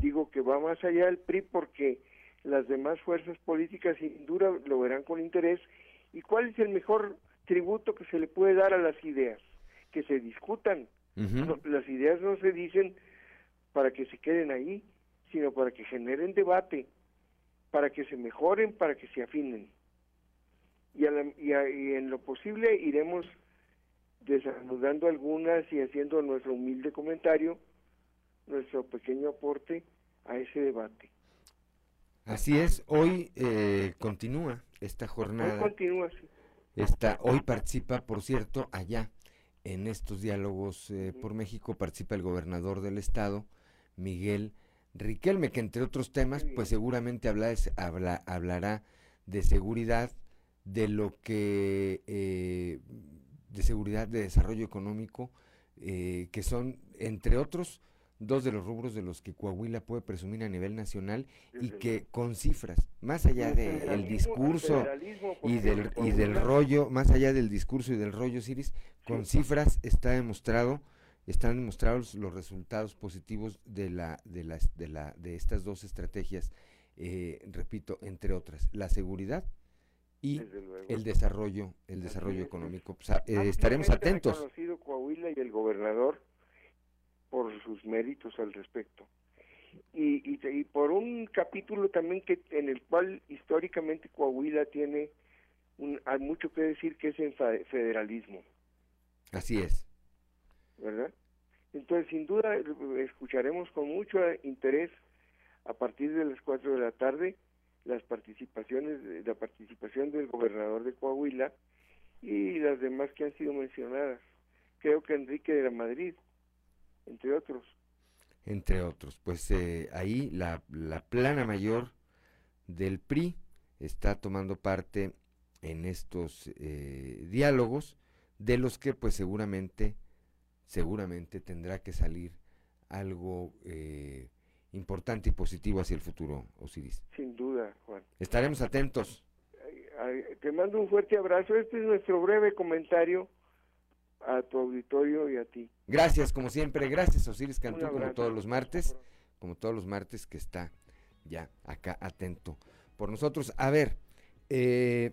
digo que va más allá del PRI porque las demás fuerzas políticas sin duda lo verán con interés. ¿Y cuál es el mejor tributo que se le puede dar a las ideas? Que se discutan. las ideas no se dicen para que se queden ahí, sino para que generen debate, para que se mejoren, para que se afinen y, y, en lo posible iremos desanudando algunas y haciendo nuestro humilde comentario, nuestro pequeño aporte a ese debate. Así es, hoy eh, continúa esta jornada. Hoy continúa, sí. Esta, hoy participa, por cierto, allá en estos diálogos eh, por México, participa el gobernador del estado, Miguel Riquelme, que entre otros temas, pues seguramente habla, habla, hablará de seguridad, de lo que eh, de seguridad, de desarrollo económico, eh, que son, entre otros, dos de los rubros de los que Coahuila puede presumir a nivel nacional y que con cifras, más allá del discurso y del, y del rollo, más allá del discurso y del rollo, Ciris, con cifras está demostrado, están demostrados los resultados positivos de la, de las, de la, de estas dos estrategias, eh, repito, entre otras, la seguridad y el desarrollo, el desarrollo económico. Pues, eh, estaremos atentos. Coahuila y el gobernador por sus méritos al respecto. Y, y, por un capítulo también que en el cual históricamente Coahuila tiene un, hay mucho que decir que es en federalismo. Así es. ¿Verdad? Entonces, sin duda, escucharemos con mucho interés a partir de las 4 de la tarde las participaciones, la participación del gobernador de Coahuila y las demás que han sido mencionadas. Creo que Enrique de la Madrid, entre otros. Entre otros, pues eh, ahí la, la plana mayor del PRI está tomando parte en estos eh, diálogos de los que pues seguramente seguramente tendrá que salir algo eh, importante y positivo hacia el futuro, Osiris. Sin duda, Juan. Estaremos atentos. Te mando un fuerte abrazo. Este es nuestro breve comentario a tu auditorio y a ti. Gracias, como siempre. Gracias, Osiris Cantú, como todos los martes. Como todos los martes que está ya acá atento por nosotros. A ver, eh,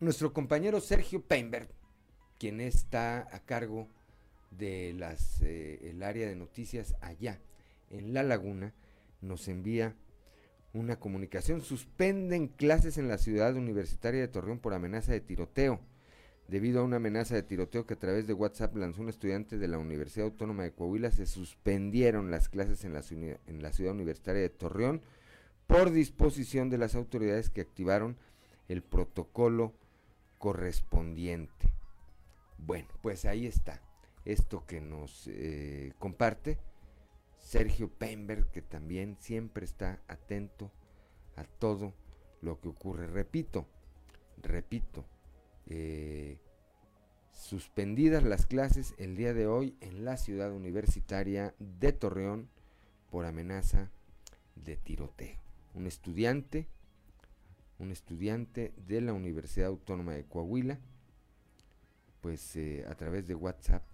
nuestro compañero Sergio Peinberg, quien está a cargo de las eh, el área de noticias allá en La Laguna, nos envía una comunicación. Suspenden clases en la ciudad universitaria de Torreón por amenaza de tiroteo. Debido a una amenaza de tiroteo que a través de WhatsApp lanzó un estudiante de la Universidad Autónoma de Coahuila, se suspendieron las clases en la, ciudad universitaria de Torreón por disposición de las autoridades que activaron el protocolo correspondiente. Bueno, pues ahí está esto que nos eh, comparte Sergio Pember, que también siempre está atento a todo lo que ocurre. Repito, repito, eh, suspendidas las clases el día de hoy en la ciudad universitaria de Torreón por amenaza de tiroteo. Un estudiante, un estudiante de la Universidad Autónoma de Coahuila, pues eh, a través de WhatsApp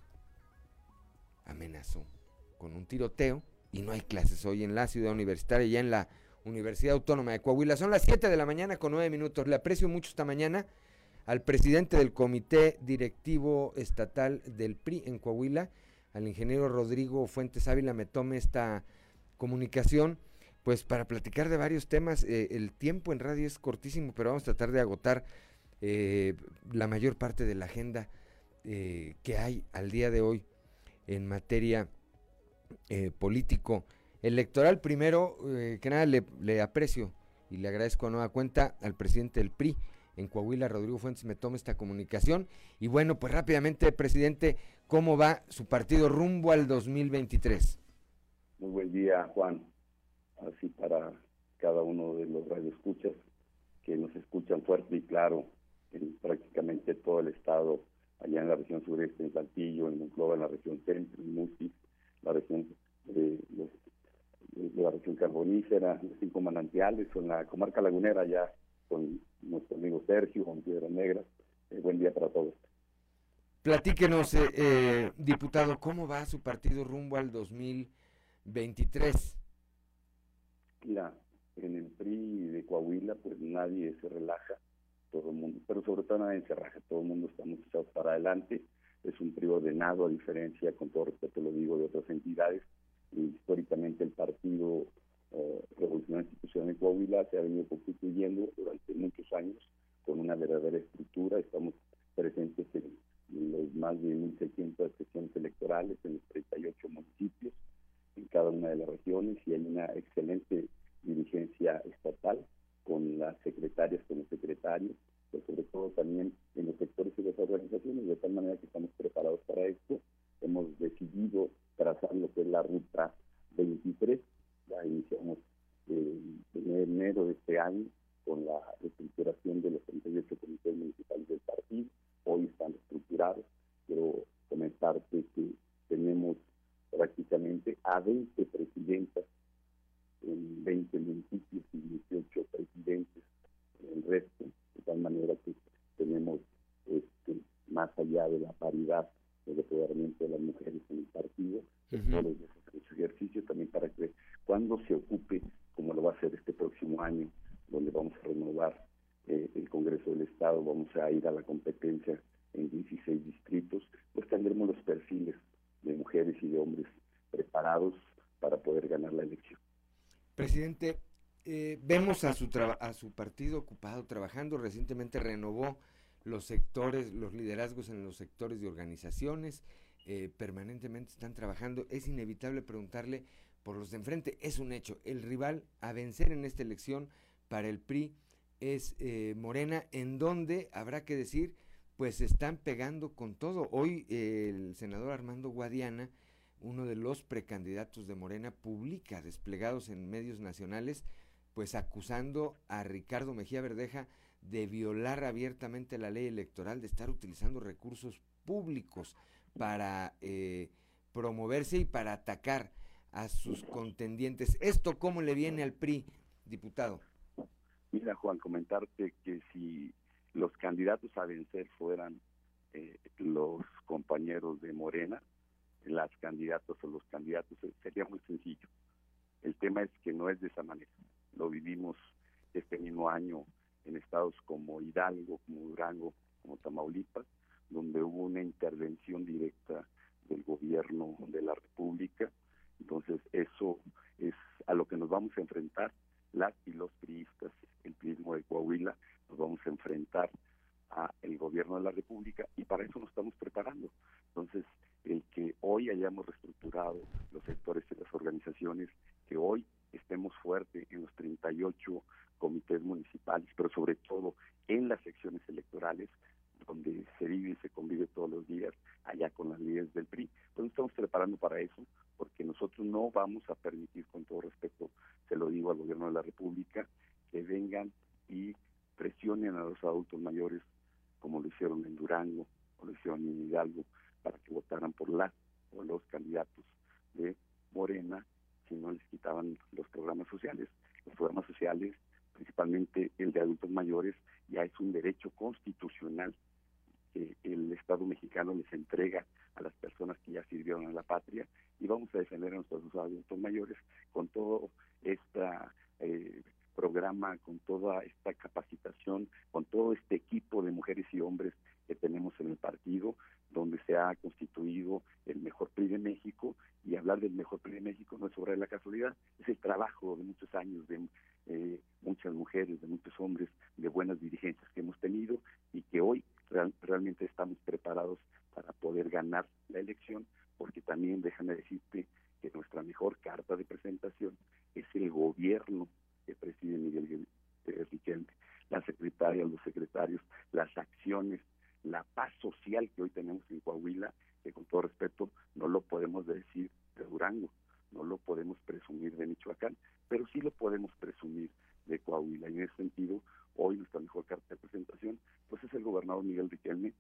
amenazó con un tiroteo y no hay clases hoy en la ciudad universitaria, ya en la Universidad Autónoma de Coahuila. Son las 7 de la mañana con 9 minutos. Le aprecio mucho esta mañana al presidente del Comité Directivo Estatal del PRI en Coahuila, al ingeniero Rodrigo Fuentes Ávila, me tome esta comunicación, pues para platicar de varios temas. Eh, el tiempo en radio es cortísimo, pero vamos a tratar de agotar eh, la mayor parte de la agenda eh, que hay al día de hoy en materia eh, político electoral. Primero, que nada, le, aprecio y le agradezco a nueva cuenta al presidente del PRI en Coahuila, Rodrigo Fuentes, me toma esta comunicación. Y bueno, pues rápidamente, presidente, ¿cómo va su partido rumbo al 2023? Muy buen día, Juan. Así para cada uno de los radioescuchas que nos escuchan fuerte y claro en prácticamente todo el estado allá en la región sureste, en Saltillo, en Monclova, en la región centro, en Musi, la región de, la región carbonífera, los cinco manantiales, en la comarca lagunera ya con nuestro amigo Sergio, con Piedra Negra. Eh, buen día para todos. Platíquenos, eh, eh, diputado, ¿cómo va su partido rumbo al 2023? Mira, en el PRI de Coahuila, pues nadie se relaja todo el mundo, pero sobre todo nadie se raja, todo el mundo estamos echados para adelante, es un periodo ordenado a diferencia, con todo respeto lo digo, de otras entidades, históricamente el partido eh, Revolucionario Institucional Coahuila se ha venido constituyendo durante muchos años con una verdadera estructura, estamos presentes en los más de 1.600 sesiones electorales en los 38 municipios, en cada una de las regiones, y hay una excelente dirigencia estatal con las secretarias, con los secretarios, pero sobre todo también en los sectores y las organizaciones, de tal manera que estamos preparados para esto. Hemos decidido trazar lo que es la ruta 23, la iniciamos en enero de este año con la estructuración de los 38 comités municipales del partido, hoy están estructurados, quiero comentarte que tenemos prácticamente a 20 presidentas en 20 municipios y 18 presidentes en el resto, de tal manera que tenemos este, más allá de la paridad del empoderamiento de las mujeres en el partido, uh ejercicio también para que cuando se ocupe, como lo va a hacer este próximo año, donde vamos a renovar eh, el Congreso del Estado, vamos a ir a la competencia en 16 distritos, pues tendremos los perfiles de mujeres y de hombres preparados para poder ganar la elección. Presidente, eh, vemos a su, a su partido ocupado trabajando, recientemente renovó los sectores, los liderazgos en los sectores de organizaciones, eh, permanentemente están trabajando. Es inevitable preguntarle por los de enfrente, es un hecho. El rival a vencer en esta elección para el PRI es eh, Morena, en donde habrá que decir, pues están pegando con todo. Hoy el senador Armando Guadiana uno de los precandidatos de Morena, publica desplegados en medios nacionales, pues acusando a Ricardo Mejía Verdeja de violar abiertamente la ley electoral, de estar utilizando recursos públicos para eh, promoverse y para atacar a sus contendientes. ¿Esto cómo le viene al PRI, diputado? Mira, Juan, comentarte que si los candidatos a vencer fueran eh, los compañeros de Morena, las candidatas o los candidatos, eh, sería muy sencillo. El tema es que no es de esa manera. Lo vivimos este mismo año en estados como Hidalgo, como Durango, como Tamaulipas, donde hubo una intervención directa del gobierno de la República. Entonces, eso es a lo que nos vamos a enfrentar las y los priistas, el prismo de Coahuila, nos vamos a enfrentar a el gobierno de la República y para eso nos estamos preparando. Entonces, el que hoy hayamos reestructurado los sectores y las organizaciones, que hoy estemos fuertes en los 38 comités municipales, pero sobre todo en las secciones electorales, donde se vive y se convive todos los días allá con las líderes del PRI. Pues estamos preparando para eso, porque nosotros no vamos a permitir, con todo respeto, se lo digo al gobierno de la República, que vengan y presionen a los adultos mayores, como lo hicieron en Durango, o lo hicieron en Hidalgo, para que votaran por la o los candidatos de Morena si no les quitaban los programas sociales. Los programas sociales, principalmente el de adultos mayores, ya es un derecho constitucional que el Estado mexicano les entrega a las personas que ya sirvieron a la patria. Y vamos a defender a nuestros adultos mayores con todo este programa, con toda esta capacitación, con todo este equipo de mujeres y hombres que tenemos en el partido, donde se ha constituido el mejor PRI de México. Y hablar del mejor PRI de México no es obra de la casualidad, es el trabajo de muchos años de eh, muchas mujeres, de muchos hombres, de buenas dirigencias que hemos tenido y que hoy realmente estamos preparados para poder ganar la elección, porque también déjame decirte que nuestra mejor carta de presentación es el gobierno que preside Miguel Riquelme, la secretaria, los secretarios, las acciones, la paz social que hoy tenemos en Coahuila, que con todo respeto no lo podemos decir de Durango, no lo podemos presumir de Michoacán, pero sí lo podemos presumir de Coahuila. Y en ese sentido, hoy nuestra mejor carta de presentación, pues es el gobernador Miguel Riquelme,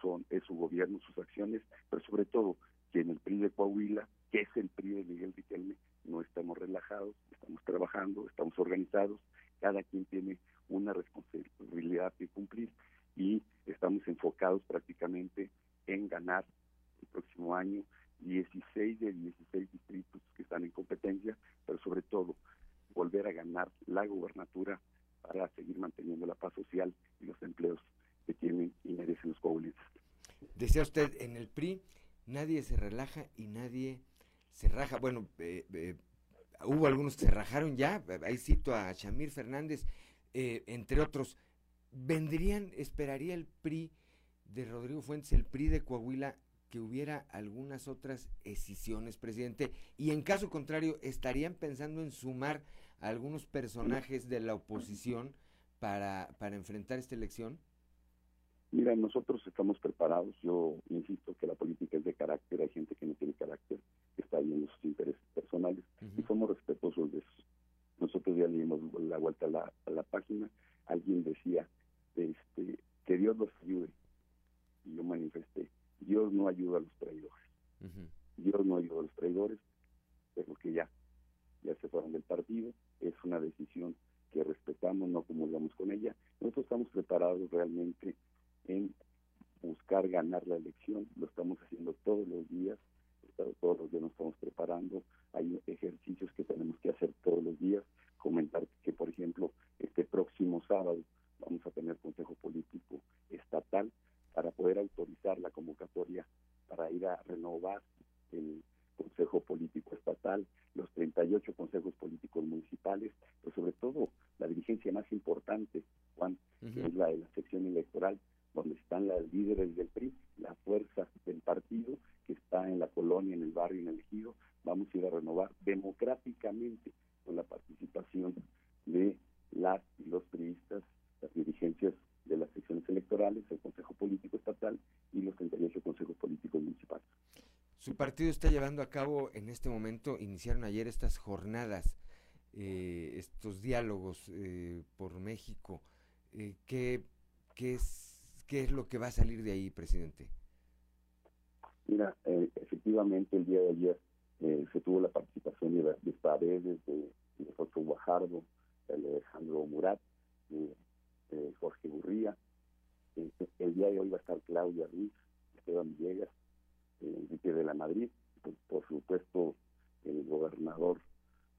son, es su gobierno, sus acciones, pero sobre todo que en el PRI de Coahuila, que es el PRI de Miguel Riquelme, no estamos relajados, estamos trabajando, estamos organizados, cada quien tiene una responsabilidad que cumplir y estamos enfocados prácticamente en ganar el próximo año 16 de 16 distritos que están en competencia, pero sobre todo volver a ganar la gubernatura para seguir manteniendo la paz social y los empleos que tienen y merecen los coahuilenses. Decía usted, en el PRI nadie se relaja y nadie se raja. Bueno, eh, eh, hubo algunos que se rajaron ya, ahí cito a Chamir Fernández, eh, entre otros. ¿Vendrían, esperaría el PRI de Rodrigo Fuentes, el PRI de Coahuila, que hubiera algunas otras decisiones, presidente? Y en caso contrario, ¿estarían pensando en sumar a algunos personajes de la oposición para, para enfrentar esta elección? Mira, nosotros estamos preparados. Yo insisto que la política es de carácter. Hay gente que no tiene carácter, que está en sus intereses personales y somos respetuosos de eso. Nosotros ya le dimos la vuelta a la, a la página. Alguien decía este, que Dios los ayude. Y yo manifesté, Dios no ayuda a los traidores. Dios no ayuda a los traidores, pero que ya, ya se fueron del partido. Es una decisión que respetamos, no comulgamos con ella. Nosotros estamos preparados realmente en buscar ganar la elección, lo estamos haciendo todos los días, todos los días nos estamos preparando, hay ejercicios que tenemos que hacer todos los días, comentar que por ejemplo este próximo sábado vamos a tener consejo político estatal para poder autorizar la convocatoria para ir a renovar el consejo político estatal, los 38 consejos políticos municipales, pero sobre todo la dirigencia más importante, Juan, que es la de la sección electoral, donde están las líderes del PRI, la fuerza del partido que está en la colonia, en el barrio, en el ejido, vamos a ir a renovar democráticamente con la participación de las y los priistas, las dirigencias de las secciones electorales, el Consejo Político Estatal y los 38 consejos políticos municipales. Su partido está llevando a cabo en este momento, iniciaron ayer estas jornadas, eh, estos diálogos eh, por México. Eh, ¿qué, ¿Qué es ¿Qué es lo que va a salir de ahí, presidente? Mira, efectivamente el día de ayer se tuvo la participación de, de Paredes, de, de Guajardo, de Alejandro Murat, de, Jorge Burría, Eh, el día de hoy va a estar Claudia Ruiz, Esteban Villegas, eh, Enrique de la Madrid, pues, por supuesto el gobernador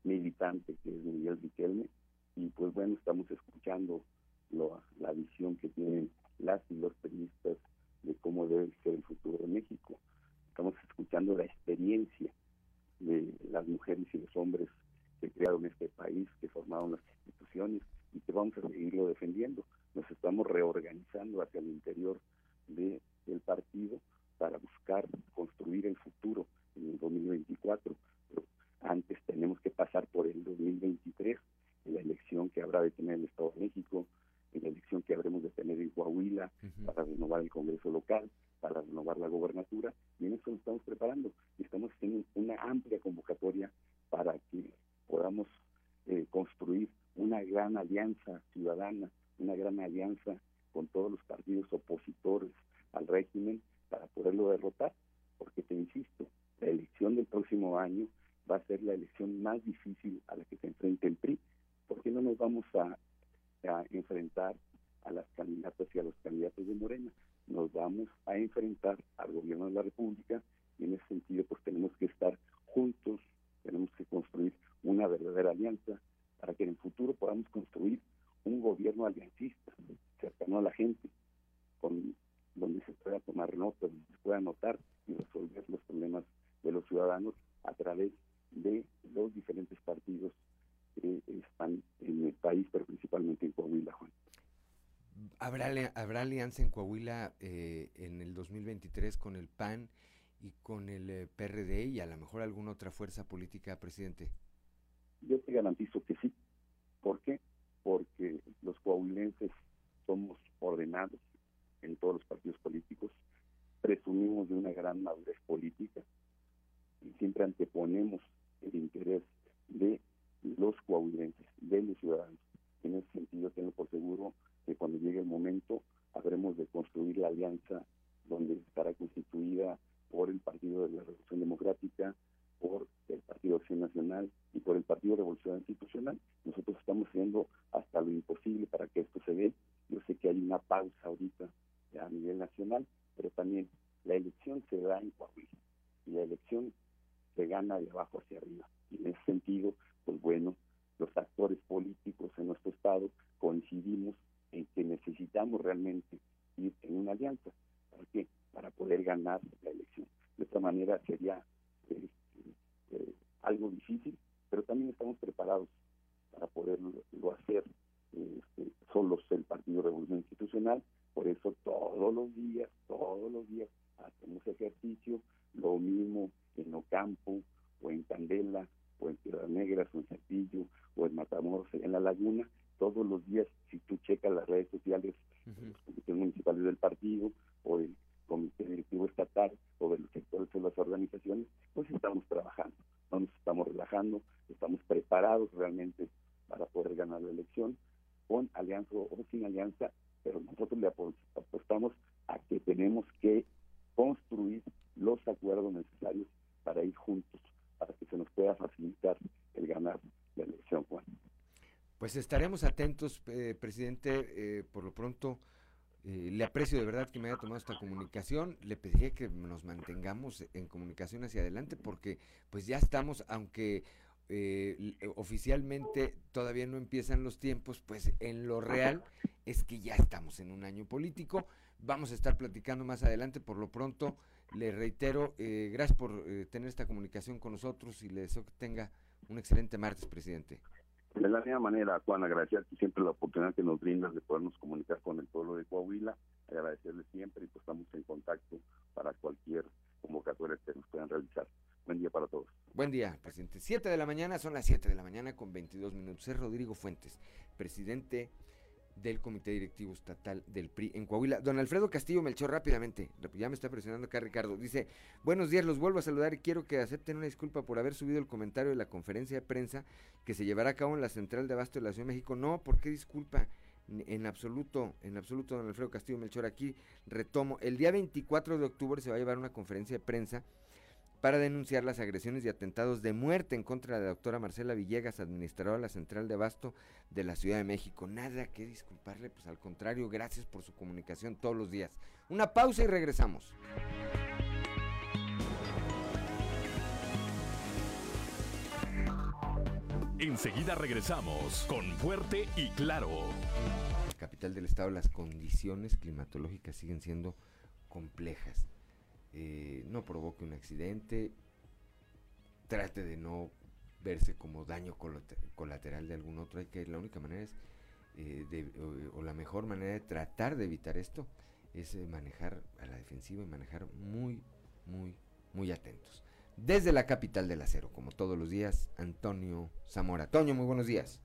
militante que es Miguel Riquelme, y pues bueno, estamos escuchando la visión que tienen las y los periodistas de cómo debe ser el futuro de México. Estamos escuchando la experiencia de las mujeres y los hombres que crearon este país, que formaron las instituciones y que vamos a seguirlo defendiendo. Nos estamos reorganizando hacia el interior de, del partido para buscar construir el futuro en el 2024. Pero antes tenemos que pasar por el 2023, en la elección que habrá de tener el Estado de México, en la elección que habremos de tener en Coahuila para renovar el Congreso local, para renovar la gobernatura, y en eso nos estamos preparando. Y estamos haciendo una amplia convocatoria para que podamos eh, construir una gran alianza ciudadana, una gran alianza con todos los partidos opositores al régimen para poderlo derrotar, porque te insisto, la elección del próximo año va a ser la elección más difícil a la que se enfrenta el PRI, porque no nos vamos a a enfrentar a las candidatas y a los candidatos de Morena. Nos vamos a enfrentar al gobierno de la República y en ese sentido pues tenemos que estar juntos, tenemos que construir una verdadera alianza para que en el futuro podamos construir un gobierno aliancista, cercano a la gente, con donde se pueda tomar nota, donde se pueda notar y resolver los problemas de los ciudadanos a través de los diferentes partidos que están en el país, pero principalmente en Coahuila, Juan. ¿Habrá, habrá alianza en Coahuila eh, en el 2023 con el PAN y con el eh, PRD y a lo mejor alguna otra fuerza política, presidente? Yo te garantizo que sí. ¿Por qué? Porque los coahuilenses somos ordenados en todos los partidos políticos, presumimos de una gran madurez política y siempre anteponemos el interés de los coahuilenses, de los ciudadanos. En ese sentido, tengo por seguro que cuando llegue el momento habremos de construir la alianza donde estará constituida por el Partido de la Revolución Democrática, por el Partido Acción Nacional y por el Partido Revolución Institucional. Nosotros estamos haciendo hasta lo imposible para que esto se dé. Yo sé que hay una pausa ahorita a nivel nacional, pero también la elección se da en Coahuila y la elección se gana de abajo hacia arriba. Y en ese sentido, pues bueno, los actores políticos en nuestro estado coincidimos en que necesitamos realmente ir en una alianza. ¿Para qué? Para poder ganar la elección. De esta manera sería este, eh, algo difícil, pero también estamos preparados para poderlo hacer este, solos el Partido Revolución Institucional. Por eso todos los días, todos los días hacemos ejercicio, lo mismo en Ocampo o en Candela o en Piedras Negras o en Saltillo o en Matamoros, en la Laguna, todos los días, si tú checas las redes sociales, los comités municipales del partido o del comité directivo estatal o de los sectores de las organizaciones, pues estamos trabajando, no nos estamos relajando, estamos preparados realmente para poder ganar la elección, con alianza o sin alianza, pero nosotros le apostamos a que tenemos que construir los acuerdos necesarios para ir juntos para que se nos pueda facilitar el ganar la elección, Juan. Pues estaremos atentos, eh, presidente. Eh, por lo pronto, eh, le aprecio de verdad que me haya tomado esta comunicación. Le pediría que nos mantengamos en comunicación hacia adelante porque pues ya estamos, aunque oficialmente todavía no empiezan los tiempos, pues en lo real es que ya estamos en un año político. Vamos a estar platicando más adelante. Por lo pronto, le reitero, eh, gracias por eh, tener esta comunicación con nosotros y le deseo que tenga un excelente martes, presidente. De la misma manera, Juan, agradecerte siempre la oportunidad que nos brindas de podernos comunicar con el pueblo de Coahuila, agradecerle siempre y pues estamos en contacto para cualquier convocatoria que nos puedan realizar. Buen día para todos. Buen día, presidente. Siete de la mañana, son las siete de la mañana con 22 minutos. Es Rodrigo Fuentes, presidente del Comité Directivo Estatal del PRI en Coahuila. Don Alfredo Castillo Melchor, rápidamente, ya me está presionando acá Ricardo, dice, buenos días, los vuelvo a saludar y quiero que acepten una disculpa por haber subido el comentario de la conferencia de prensa que se llevará a cabo en la Central de Abasto de la Ciudad de México. No, ¿por qué disculpa? En absoluto, en absoluto, don Alfredo Castillo Melchor, aquí retomo. El día 24 de octubre se va a llevar una conferencia de prensa para denunciar las agresiones y atentados de muerte en contra de la doctora Marcela Villegas, administradora de la Central de Abasto de la Ciudad de México. Nada que disculparle, pues al contrario, gracias por su comunicación todos los días. Una pausa y regresamos. Enseguida regresamos con Fuerte y Claro. Capital del estado, las condiciones climatológicas siguen siendo complejas. Eh, no provoque un accidente, trate de no verse como daño colateral de algún otro. Hay que la única manera es eh, o, la mejor manera de tratar de evitar esto es eh, manejar a la defensiva y manejar muy, muy, muy atentos. Desde la capital del acero, como todos los días, Antonio Zamora. Toño, muy buenos días.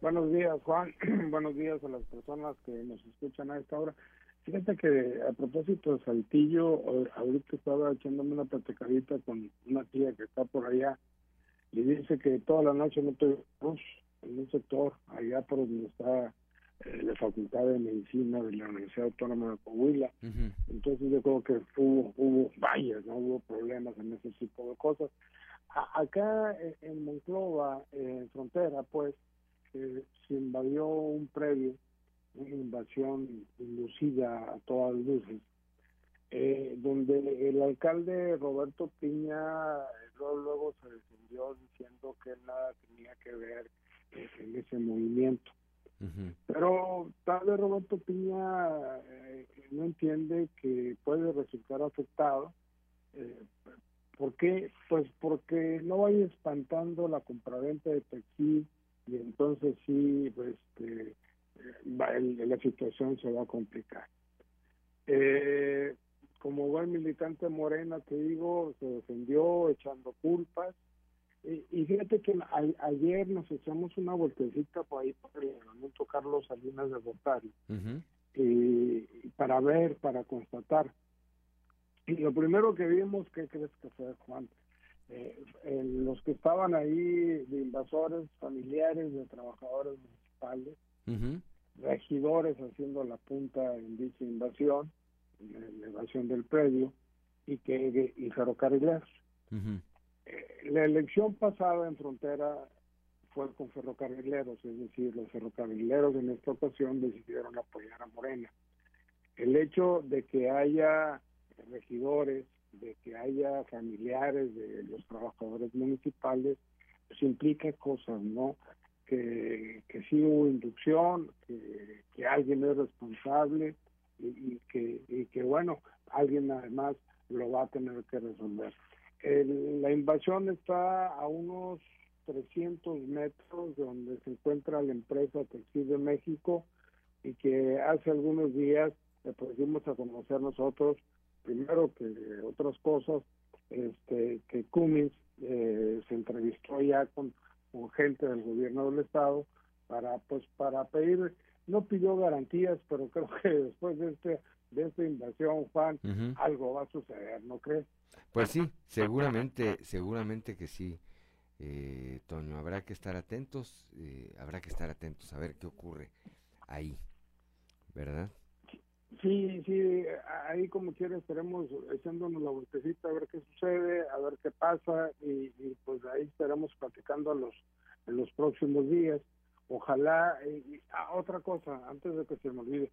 Buenos días, Juan. *clears throat* buenos días a las personas que nos escuchan a esta hora. Fíjate que a propósito de Saltillo, ahorita estaba echándome una platicadita con una tía que está por allá y dice que toda la noche no luz en un sector allá por donde está eh, la Facultad de Medicina de la Universidad Autónoma de Coahuila. Entonces yo creo que hubo, hubo vallas, no hubo problemas en ese tipo de cosas. acá eh, en Monclova, en frontera, pues, eh, se invadió un predio, una invasión inducida a todas luces, donde el alcalde Roberto Piña luego, luego se defendió diciendo que nada tenía que ver en ese movimiento. Pero tal vez Roberto Piña eh, no entiende que puede resultar afectado. Eh, ¿Por qué? Pues porque no vaya espantando la compraventa de textil y entonces sí, pues este, eh, la situación se va a complicar. Eh, como buen militante morena, te digo, se defendió echando culpas y fíjate que ayer nos echamos una vueltecita por ahí por el Monumento Carlos Salinas de Gortari para ver, para constatar. Y lo primero que vimos, ¿qué crees que fue, Juan? Eh, los que estaban ahí de invasores familiares de trabajadores municipales, regidores haciendo la punta en dicha invasión, en la invasión del predio, y que y ferrocarrileros. Eh, la elección pasada en frontera fue con ferrocarrileros, es decir, los ferrocarrileros en esta ocasión decidieron apoyar a Morena. El hecho de que haya regidores, de que haya familiares de los trabajadores municipales, pues implica cosas, ¿no? Que, que sí hubo inducción, que, que alguien es responsable y, que, y que, bueno, alguien además lo va a tener que resolver. La invasión está a unos 300 metros de donde se encuentra la empresa Textil de México y que hace algunos días le pudimos a conocer nosotros, primero que otras cosas, este, que Cummins eh, se entrevistó ya con, gente del gobierno del estado para pues para pedir no pidió garantías pero *laughs* creo que después de este de esta invasión Juan algo va a suceder no crees pues sí, seguramente, *laughs* seguramente que sí, eh, Toño. Habrá que estar atentos, eh, habrá que estar atentos a ver qué ocurre ahí, ¿verdad? Sí, sí, ahí como quiera estaremos echándonos la vueltecita a ver qué sucede, a ver qué pasa y, pues ahí estaremos platicando los, en los próximos días. Ojalá, y, ah, otra cosa, antes de que se me olvide,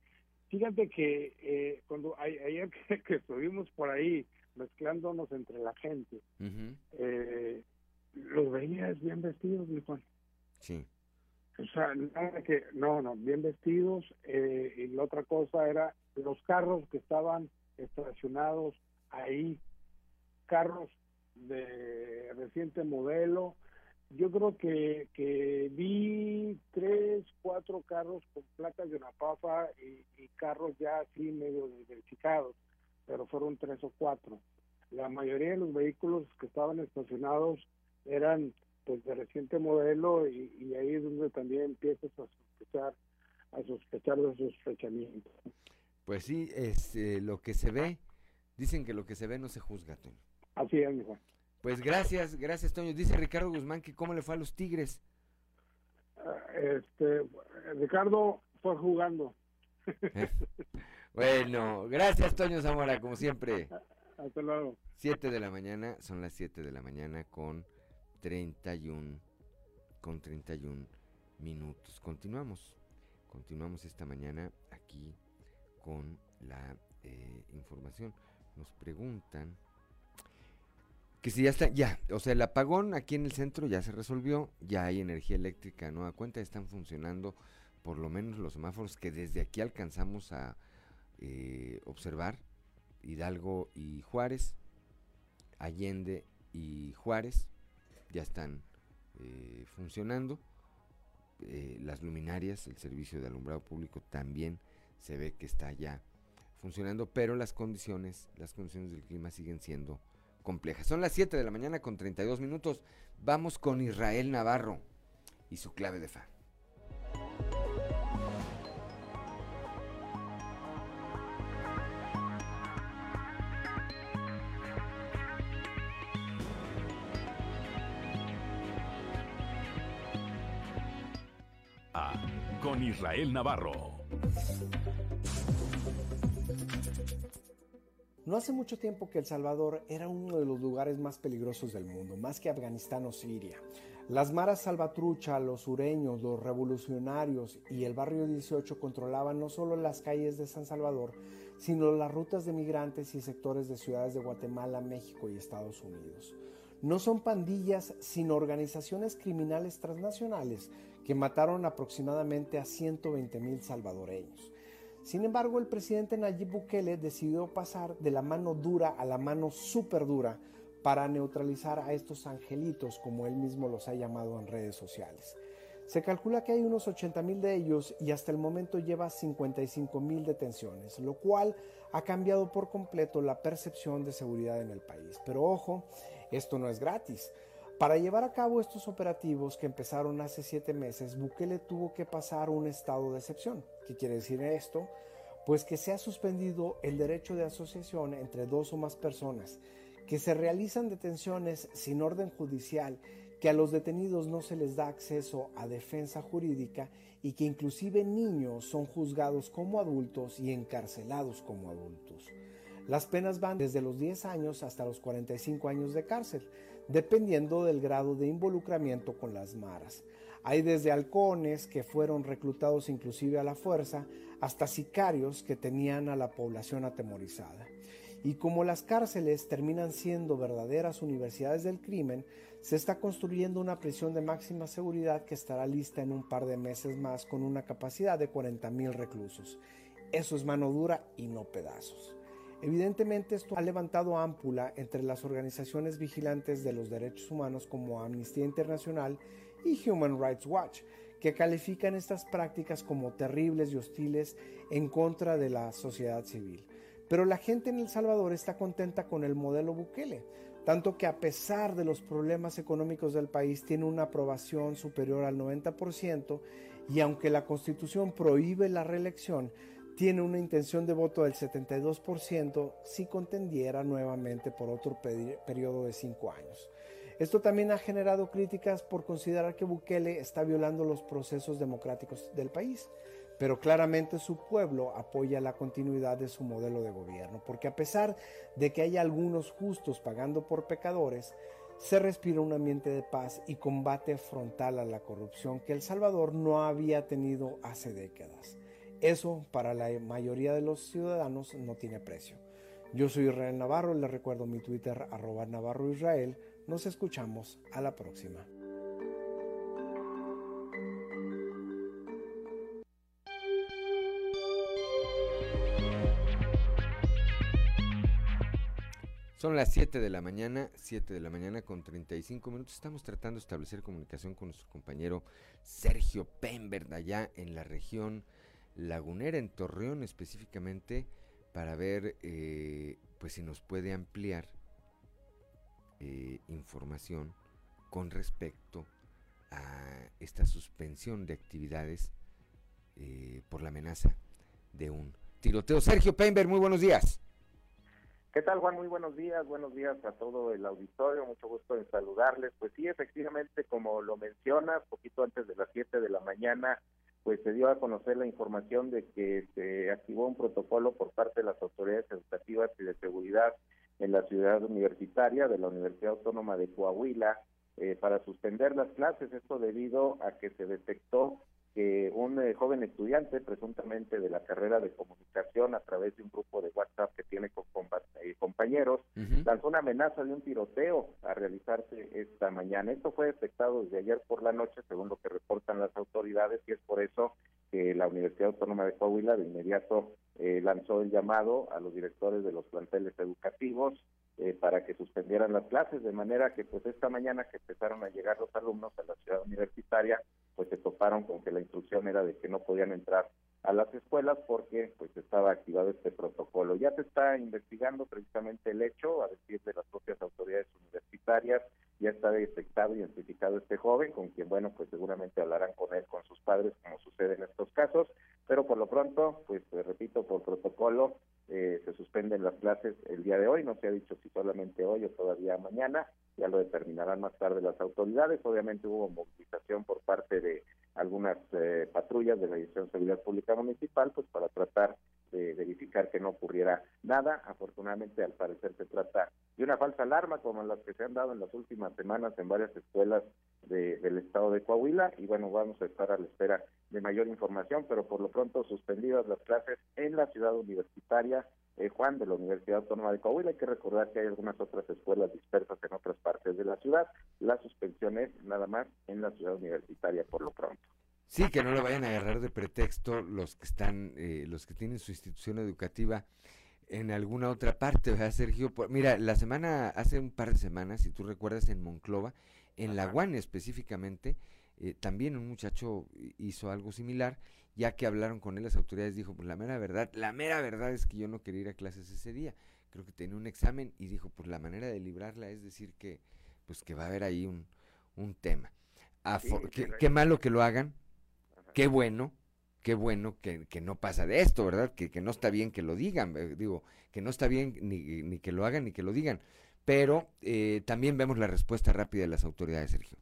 fíjate que eh, cuando ayer *laughs* que estuvimos por ahí, mezclándonos entre la gente. eh, los veías bien vestidos, mi Juan. Sí. O sea, nada que, no, no, bien vestidos. Eh, y la otra cosa era los carros que estaban estacionados ahí, carros de reciente modelo. Yo creo que, que vi tres, cuatro carros con placas de una y, y carros ya así medio diversificados pero fueron tres o cuatro. La mayoría de los vehículos que estaban estacionados eran pues de reciente modelo y, ahí es donde también empiezas a sospechar a sospechar de sospechamiento. Pues sí, es este, lo que se ve, dicen que lo que se ve no se juzga, Toño. Así es, mi Juan. Pues gracias, gracias, Toño. Dice Ricardo Guzmán que cómo le fue a los Tigres. Ah, este, Ricardo fue jugando. Bueno, gracias Toño Zamora, como siempre. Hasta luego. 7 de la mañana, son las 7 de la mañana con 31, con 31 minutos. Continuamos, continuamos esta mañana aquí con la eh, información. Nos preguntan que si ya está, ya, o sea, el apagón aquí en el centro ya se resolvió, ya hay energía eléctrica nueva cuenta, están funcionando por lo menos los semáforos que desde aquí alcanzamos a eh, observar, Hidalgo y Juárez, Allende y Juárez, ya están eh, funcionando. Eh, las luminarias, el servicio de alumbrado público también se ve que está ya funcionando, pero las condiciones, las condiciones del clima siguen siendo complejas. Son las 7 de la mañana con 32 minutos. Vamos con Israel Navarro y su clave de fa. Israel Navarro. No hace mucho tiempo que El Salvador era uno de los lugares más peligrosos del mundo, más que Afganistán o Siria. Las maras salvatrucha, los sureños, los revolucionarios y el barrio 18 controlaban no solo las calles de San Salvador, sino las rutas de migrantes y sectores de ciudades de Guatemala, México y Estados Unidos. No son pandillas, sino organizaciones criminales transnacionales que mataron aproximadamente a 120 mil salvadoreños. Sin embargo, el presidente Nayib Bukele decidió pasar de la mano dura a la mano súper dura para neutralizar a estos angelitos, como él mismo los ha llamado en redes sociales. Se calcula que hay unos 80 mil de ellos y hasta el momento lleva 55 mil detenciones, lo cual ha cambiado por completo la percepción de seguridad en el país. Pero ojo, esto no es gratis. Para llevar a cabo estos operativos que empezaron hace siete meses, Bukele tuvo que pasar un estado de excepción. ¿Qué quiere decir esto? Pues que se ha suspendido el derecho de asociación entre dos o más personas, que se realizan detenciones sin orden judicial, que a los detenidos no se les da acceso a defensa jurídica y que inclusive niños son juzgados como adultos y encarcelados como adultos. Las penas van desde los 10 años hasta los 45 años de cárcel dependiendo del grado de involucramiento con las maras. Hay desde halcones que fueron reclutados inclusive a la fuerza, hasta sicarios que tenían a la población atemorizada. Y como las cárceles terminan siendo verdaderas universidades del crimen, se está construyendo una prisión de máxima seguridad que estará lista en un par de meses más con una capacidad de 40.000 reclusos. Eso es mano dura y no pedazos. Evidentemente esto ha levantado ámpula entre las organizaciones vigilantes de los derechos humanos como Amnistía Internacional y Human Rights Watch, que califican estas prácticas como terribles y hostiles en contra de la sociedad civil. Pero la gente en El Salvador está contenta con el modelo Bukele, tanto que a pesar de los problemas económicos del país tiene una aprobación superior al 90% y aunque la constitución prohíbe la reelección, tiene una intención de voto del 72% si contendiera nuevamente por otro periodo de cinco años. Esto también ha generado críticas por considerar que Bukele está violando los procesos democráticos del país, pero claramente su pueblo apoya la continuidad de su modelo de gobierno, porque a pesar de que hay algunos justos pagando por pecadores, se respira un ambiente de paz y combate frontal a la corrupción que El Salvador no había tenido hace décadas. Eso para la mayoría de los ciudadanos no tiene precio. Yo soy Israel Navarro, les recuerdo mi Twitter arroba Navarro Israel. Nos escuchamos a la próxima. Son las 7 de la mañana, 7 de la mañana con 35 minutos. Estamos tratando de establecer comunicación con nuestro compañero Sergio Pember, allá en la región Lagunera, en Torreón específicamente, para ver eh, pues si nos puede ampliar eh, información con respecto a esta suspensión de actividades eh, por la amenaza de un tiroteo. Sergio Peinberg, muy buenos días. ¿Qué tal, Juan? Muy buenos días. Buenos días a todo el auditorio. Mucho gusto en saludarles. Pues sí, efectivamente, como lo mencionas, poquito antes de las 7 de la mañana, pues se dio a conocer la información de que se activó un protocolo por parte de las autoridades educativas y de seguridad en la ciudad universitaria de la Universidad Autónoma de Coahuila eh, para suspender las clases. Esto debido a que se detectó que un eh, joven estudiante, presuntamente de la carrera de comunicación, a través de un grupo de WhatsApp que tiene con, eh, compañeros, lanzó una amenaza de un tiroteo a realizarse esta mañana. Esto fue detectado desde ayer por la noche, según lo que reportan las autoridades, y es por eso que la Universidad Autónoma de Coahuila de inmediato eh, lanzó el llamado a los directores de los planteles educativos eh, para que suspendieran las clases, de manera que pues esta mañana que empezaron a llegar los alumnos a la ciudad universitaria, pues se toparon con que la instrucción era de que no podían entrar a las escuelas porque pues estaba activado este protocolo. Ya se está investigando precisamente el hecho, a decir de las propias autoridades universitarias, ya está detectado, identificado este joven, con quien, bueno, pues seguramente hablarán con él, con sus padres, como sucede en estos casos, pero por lo pronto, pues repito, por protocolo, eh, se suspenden las clases el día de hoy, no se ha dicho si solamente hoy o todavía mañana, ya lo determinarán más tarde las autoridades, obviamente hubo movilización por parte de algunas eh, patrullas de la Dirección de Seguridad Pública Municipal, pues para tratar de verificar que no ocurriera nada. Afortunadamente, al parecer, se trata de una falsa alarma, como las que se han dado en las últimas semanas en varias escuelas del estado de Coahuila. Y bueno, vamos a estar a la espera de mayor información, pero por lo pronto suspendidas las clases en la ciudad universitaria. Eh, Juan, de la Universidad Autónoma de Coahuila. Hay que recordar que hay algunas otras escuelas dispersas en otras partes de la ciudad. La suspensión es nada más en la ciudad universitaria por lo pronto. Sí, que no lo vayan a agarrar de pretexto los que están, eh, los que tienen su institución educativa en alguna otra parte, ¿verdad, Sergio? Mira, la semana, hace un par de semanas, si tú recuerdas, en Monclova, en La Guane específicamente, eh, también un muchacho hizo algo similar, ya que hablaron con él las autoridades, dijo, pues la mera verdad, la mera verdad es que yo no quería ir a clases ese día, creo que tenía un examen y dijo, pues la manera de librarla es decir que, pues que va a haber ahí un, un tema. qué malo que lo hagan, qué bueno, qué bueno que, que, no pasa de esto, ¿verdad? Que, no está bien que lo digan, eh, digo, que no está bien ni, que lo hagan ni que lo digan, pero eh, también vemos la respuesta rápida de las autoridades, Sergio.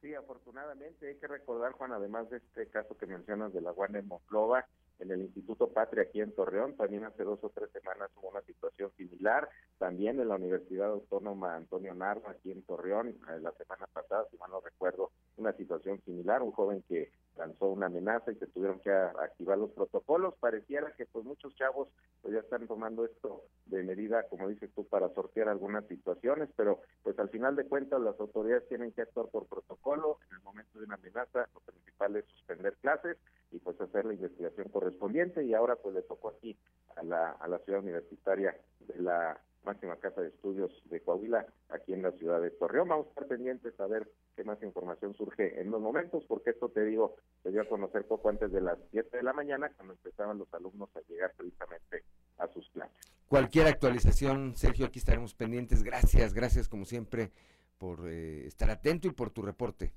Sí, afortunadamente hay que recordar, Juan, además de este caso que mencionas de la Guana en Monclova, en el Instituto Patria aquí en Torreón, también hace dos o tres semanas hubo una situación similar, también en la Universidad Autónoma Antonio Narva aquí en Torreón, eh, la semana pasada, si mal no recuerdo, una situación similar, un joven que lanzó una amenaza y se tuvieron que activar los protocolos. Pareciera que pues muchos chavos pues ya están tomando esto de medida, como dices tú, para sortear algunas situaciones, pero pues al final de cuentas las autoridades tienen que actuar por protocolo. En el momento de una amenaza, lo principal es suspender clases y pues hacer la investigación correspondiente y ahora pues le tocó aquí a la, a la ciudad universitaria de la máxima casa de estudios de Coahuila, aquí en la ciudad de Torreón. Vamos a estar pendientes a ver qué más información surge en los momentos, porque esto te digo, se dio a conocer poco antes de las 7 de la mañana, cuando empezaban los alumnos a llegar precisamente a sus clases. Cualquier actualización, Sergio, aquí estaremos pendientes. Gracias, gracias como siempre por eh, estar atento y por tu reporte.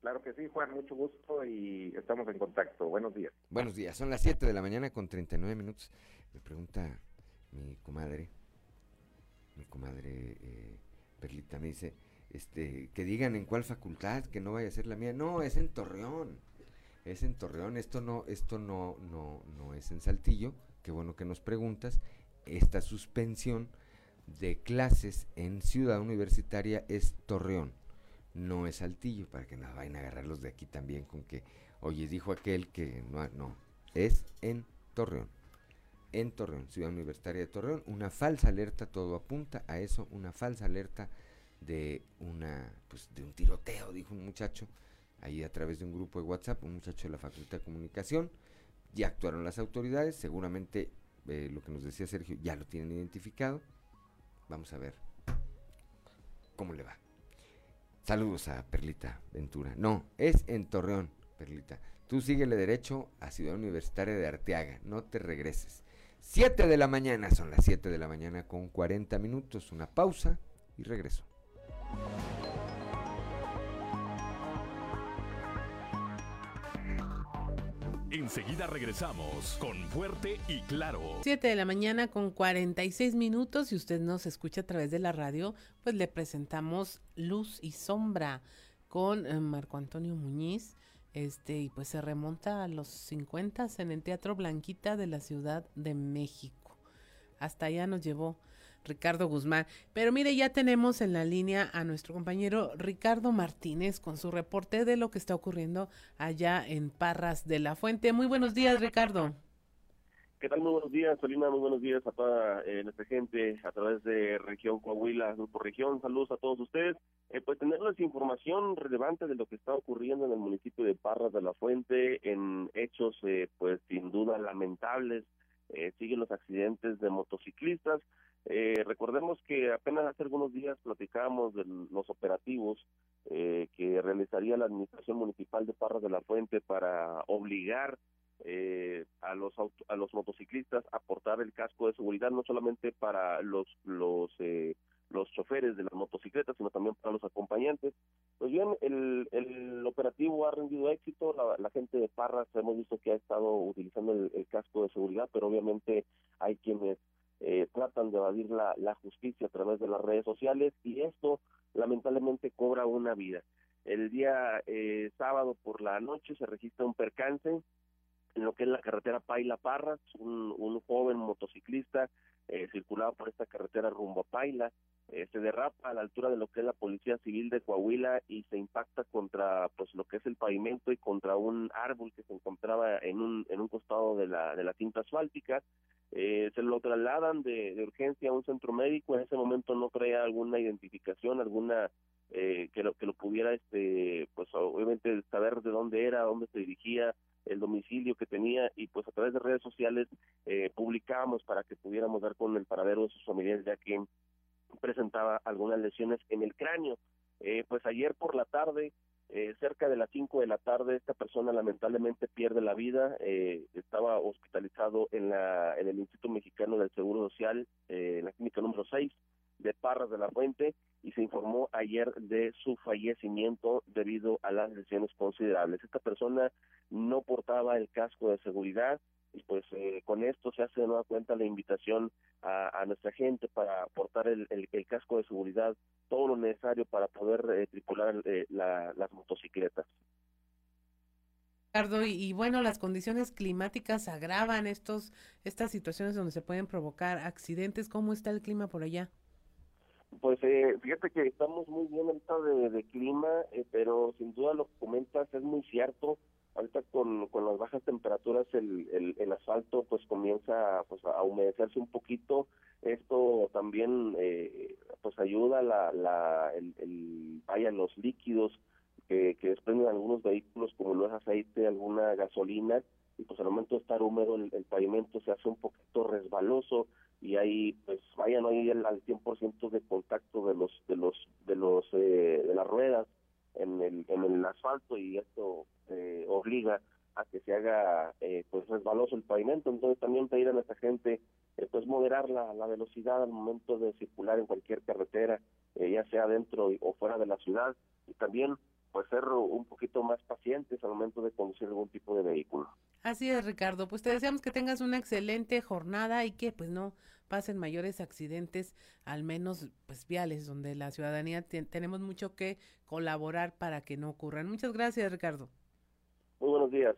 Claro que sí, Juan, mucho gusto y estamos en contacto. Buenos días. Buenos días, son las 7 de la mañana con 39 minutos. Me pregunta mi comadre, mi comadre eh, Perlita me dice, este, que digan en cuál facultad, que no vaya a ser la mía. No, es en Torreón. Es en Torreón, esto no, esto no, no, no es en Saltillo. Qué bueno que nos preguntas. Esta suspensión de clases en Ciudad Universitaria es Torreón, no es Saltillo, para que no vayan a agarrarlos de aquí también con que, oye, dijo aquel que no, no, es en Torreón en Torreón, Ciudad Universitaria de Torreón, una falsa alerta, todo apunta a eso, una falsa alerta de una pues de un tiroteo, dijo un muchacho ahí a través de un grupo de WhatsApp, un muchacho de la Facultad de Comunicación. Ya actuaron las autoridades, seguramente eh, lo que nos decía Sergio ya lo tienen identificado. Vamos a ver cómo le va. Saludos a Perlita Ventura. No, es en Torreón, Perlita. Tú síguele derecho a Ciudad Universitaria de Arteaga, no te regreses. 7 de la mañana, son las 7 de la mañana con 40 minutos, una pausa y regreso. Enseguida regresamos con Fuerte y Claro. 7 de la mañana con 46 minutos. Si usted nos escucha a través de la radio, pues le presentamos Luz y Sombra con eh, Marco Antonio Muñiz este, y pues se remonta a los 50 en el Teatro Blanquita de la Ciudad de México. Hasta allá nos llevó Ricardo Guzmán. Pero mire, ya tenemos en la línea a nuestro compañero Ricardo Martínez con su reporte de lo que está ocurriendo allá en Parras de la Fuente. Muy buenos días, Ricardo. ¿Qué tal? Muy buenos días, Solina. Muy buenos días a toda eh, nuestra gente a través de Región Coahuila, Grupo Región. Saludos a todos ustedes. Eh, pues tenerles información relevante de lo que está ocurriendo en el municipio de Parras de la Fuente, en hechos, eh, pues sin duda lamentables. Eh, siguen los accidentes de motociclistas. Eh, recordemos que apenas hace algunos días platicábamos de los operativos que realizaría la Administración Municipal de Parras de la Fuente para obligar eh, a los a los motociclistas a portar el casco de seguridad no solamente para los los eh, los choferes de las motocicletas sino también para los acompañantes. Pues bien el, el operativo ha rendido éxito la, la gente de Parras hemos visto que ha estado utilizando el, el casco de seguridad pero obviamente hay quienes eh, tratan de evadir la, la justicia a través de las redes sociales y esto lamentablemente cobra una vida. El día eh, sábado por la noche se registra un percance en lo que es la carretera Paila Parras, un, un joven motociclista eh, circulaba por esta carretera rumbo a Paila, eh, se derrapa a la altura de lo que es la Policía Civil de Coahuila y se impacta contra pues lo que es el pavimento y contra un árbol que se encontraba en un, en un costado de la, de la cinta asfáltica. Eh, se lo trasladan de, de urgencia a un centro médico, en ese momento no traía alguna identificación, alguna eh, que lo que lo pudiera este pues obviamente saber de dónde era, dónde se dirigía, el domicilio que tenía y pues a través de redes sociales eh, publicábamos para que pudiéramos dar con el paradero de sus familiares ya que presentaba algunas lesiones en el cráneo. Eh, pues ayer por la tarde, eh, cerca de las 5 de la tarde, esta persona lamentablemente pierde la vida, eh, estaba hospitalizado en, la, en el Instituto Mexicano del Seguro Social, eh, en la clínica número 6 de Parras de la Fuente, y se informó ayer de su fallecimiento debido a las lesiones considerables. Esta persona no portaba el casco de seguridad, y pues eh, con esto se hace de nueva cuenta la invitación a, nuestra gente para portar el, casco de seguridad, todo lo necesario para poder eh, tripular eh, la, las motocicletas. Ricardo, y, y, bueno, las condiciones climáticas agravan estos estas situaciones donde se pueden provocar accidentes. ¿Cómo está el clima por allá? Pues eh, fíjate que estamos muy bien ahorita de, clima, eh, pero sin duda lo que comentas es muy cierto. Ahorita con, con las bajas temperaturas el, el, el asfalto pues comienza pues, a humedecerse un poquito. Esto también eh, pues ayuda la, la el, el vaya los líquidos que, que desprenden algunos vehículos como lo es aceite alguna gasolina y pues al momento de estar húmedo el, el pavimento se hace un poquito resbaloso y ahí pues vaya no el, al 100% de contacto de los de los de los eh, de las ruedas en el en el asfalto y esto eh, obliga a que se haga eh, pues resbaloso el pavimento entonces también pedir a nuestra gente eh, pues moderar la, la velocidad al momento de circular en cualquier carretera eh, ya sea dentro o fuera de la ciudad y también pues ser un poquito más pacientes al momento de conducir algún tipo de vehículo. Así es, Ricardo. Pues te deseamos que tengas una excelente jornada y que pues no pasen mayores accidentes, al menos pues viales, donde la ciudadanía tenemos mucho que colaborar para que no ocurran. Muchas gracias, Ricardo. Muy buenos días.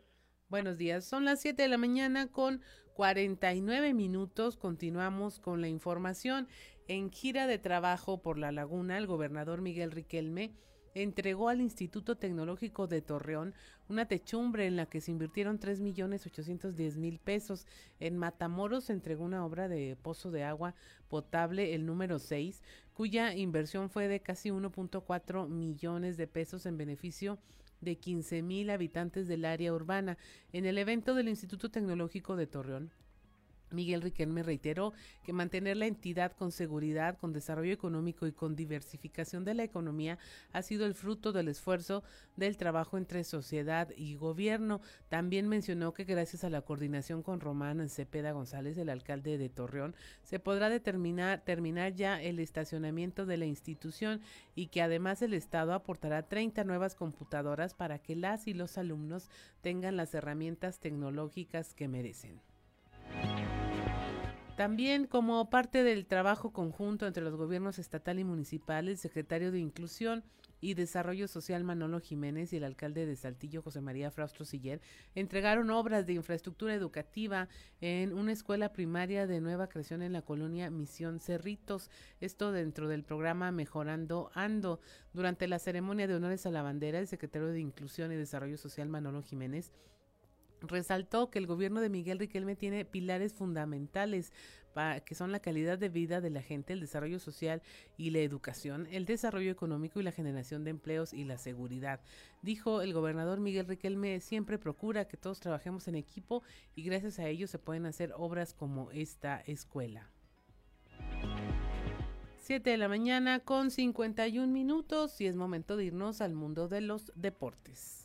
Buenos días. Son las 7 de la mañana con 49 minutos. Continuamos con la información. En gira de trabajo por la laguna, el gobernador Miguel Riquelme entregó al Instituto Tecnológico de Torreón una techumbre en la que se invirtieron 3 millones 810 mil pesos. En Matamoros se entregó una obra de pozo de agua potable, el número 6, cuya inversión fue de casi 1.4 millones de pesos en beneficio de 15 mil habitantes del área urbana. En el evento del Instituto Tecnológico de Torreón, Miguel Riquelme reiteró que mantener la entidad con seguridad, con desarrollo económico y con diversificación de la economía ha sido el fruto del esfuerzo del trabajo entre sociedad y gobierno. También mencionó que gracias a la coordinación con Román Cepeda González, el alcalde de Torreón, se podrá determinar terminar ya el estacionamiento de la institución y que además el Estado aportará 30 nuevas computadoras para que las y los alumnos tengan las herramientas tecnológicas que merecen. También como parte del trabajo conjunto entre los gobiernos estatal y municipal, el secretario de Inclusión, y Desarrollo Social Manolo Jiménez y el alcalde de Saltillo José María Fraustro Siller entregaron obras de infraestructura educativa en una escuela primaria de nueva creación en la colonia Misión Cerritos, esto dentro del programa Mejorando Ando. Durante la ceremonia de honores a la bandera, el secretario de Inclusión y Desarrollo Social Manolo Jiménez resaltó que el gobierno de Miguel Riquelme tiene pilares fundamentales que son la calidad de vida de la gente, el desarrollo social y la educación, el desarrollo económico y la generación de empleos y la seguridad. Dijo el gobernador Miguel Riquelme, siempre procura que todos trabajemos en equipo y gracias a ello se pueden hacer obras como esta escuela. 7 de la mañana con 51 minutos y es momento de irnos al mundo de los deportes.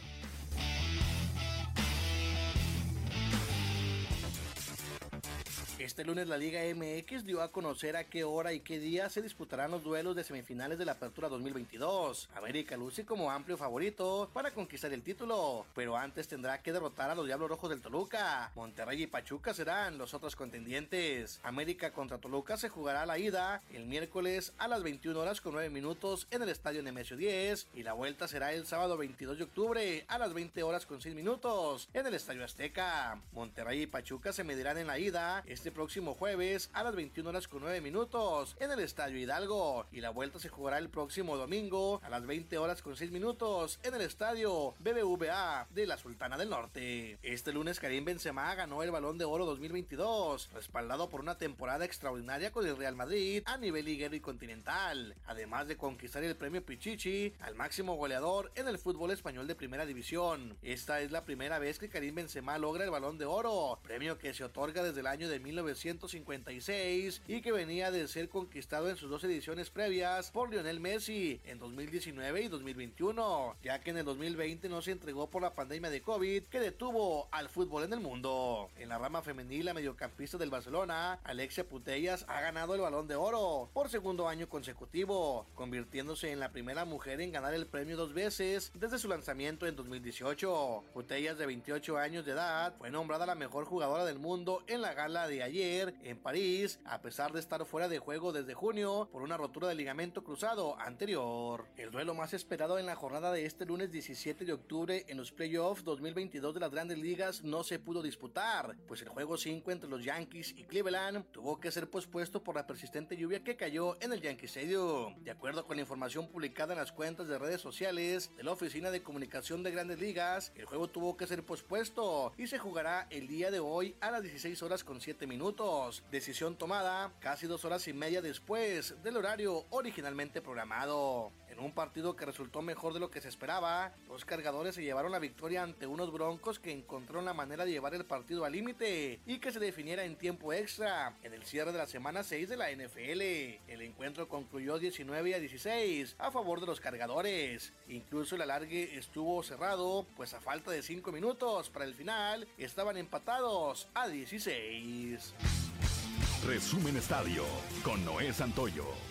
Este lunes la Liga MX dio a conocer a qué hora y qué día se disputarán los duelos de semifinales de la Apertura 2022. América luce como amplio favorito para conquistar el título, pero antes tendrá que derrotar a los Diablos Rojos del Toluca. Monterrey y Pachuca serán los otros contendientes. América contra Toluca se jugará la ida el miércoles a las 21 horas con 9 minutos en el Estadio Nemesio 10 y la vuelta será el sábado 22 de octubre a las 20 horas con 6 minutos en el Estadio Azteca. Monterrey y Pachuca se medirán en la ida este próximo jueves a las 21 horas con 9 minutos en el Estadio Hidalgo y la vuelta se jugará el próximo domingo a las 20 horas con 6 minutos en el Estadio BBVA de la Sultana del Norte. Este lunes Karim Benzema ganó el Balón de Oro 2022, respaldado por una temporada extraordinaria con el Real Madrid a nivel liguero y continental, además de conquistar el premio Pichichi al máximo goleador en el fútbol español de primera división. Esta es la primera vez que Karim Benzema logra el Balón de Oro, premio que se otorga desde el año de 19 1956 y que venía de ser conquistado en sus dos ediciones previas por Lionel Messi en 2019 y 2021, ya que en el 2020 no se entregó por la pandemia de COVID que detuvo al fútbol en el mundo. En la rama femenil, la mediocampista del Barcelona, Alexia Putellas, ha ganado el balón de oro por segundo año consecutivo, convirtiéndose en la primera mujer en ganar el premio dos veces desde su lanzamiento en 2018. Putellas, de 28 años de edad, fue nombrada la mejor jugadora del mundo en la gala de ayer en París, a pesar de estar fuera de juego desde junio por una rotura de ligamento cruzado anterior. El duelo más esperado en la jornada de este lunes 17 de octubre en los playoffs 2022 de las grandes ligas no se pudo disputar, pues el juego 5 entre los Yankees y Cleveland tuvo que ser pospuesto por la persistente lluvia que cayó en el Yankee Stadium. De acuerdo con la información publicada en las cuentas de redes sociales de la Oficina de Comunicación de Grandes Ligas, el juego tuvo que ser pospuesto y se jugará el día de hoy a las 16 horas con 7 minutos Decisión tomada casi dos horas y media después del horario originalmente programado. Un partido que resultó mejor de lo que se esperaba, los cargadores se llevaron la victoria ante unos broncos que encontraron la manera de llevar el partido al límite y que se definiera en tiempo extra en el cierre de la semana 6 de la NFL. El encuentro concluyó 19 a 16 a favor de los cargadores. Incluso el alargue estuvo cerrado, pues a falta de 5 minutos para el final estaban empatados a 16. Resumen Estadio con Noé Santoyo.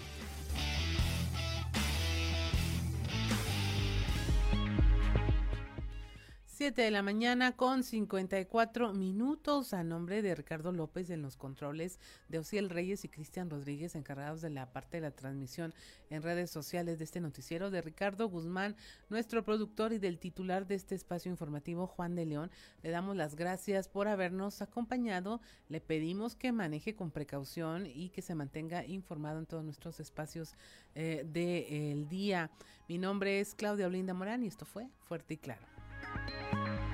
7 de la mañana con 54 minutos a nombre de Ricardo López en los controles, de Ociel Reyes y Cristian Rodríguez encargados de la parte de la transmisión en redes sociales de este noticiero, de Ricardo Guzmán, nuestro productor y del titular de este espacio informativo, Juan de León. Le damos las gracias por habernos acompañado. Le pedimos que maneje con precaución y que se mantenga informado en todos nuestros espacios eh, del día. Mi nombre es Claudia Olinda Morán y esto fue Fuerte y Claro. Thank you.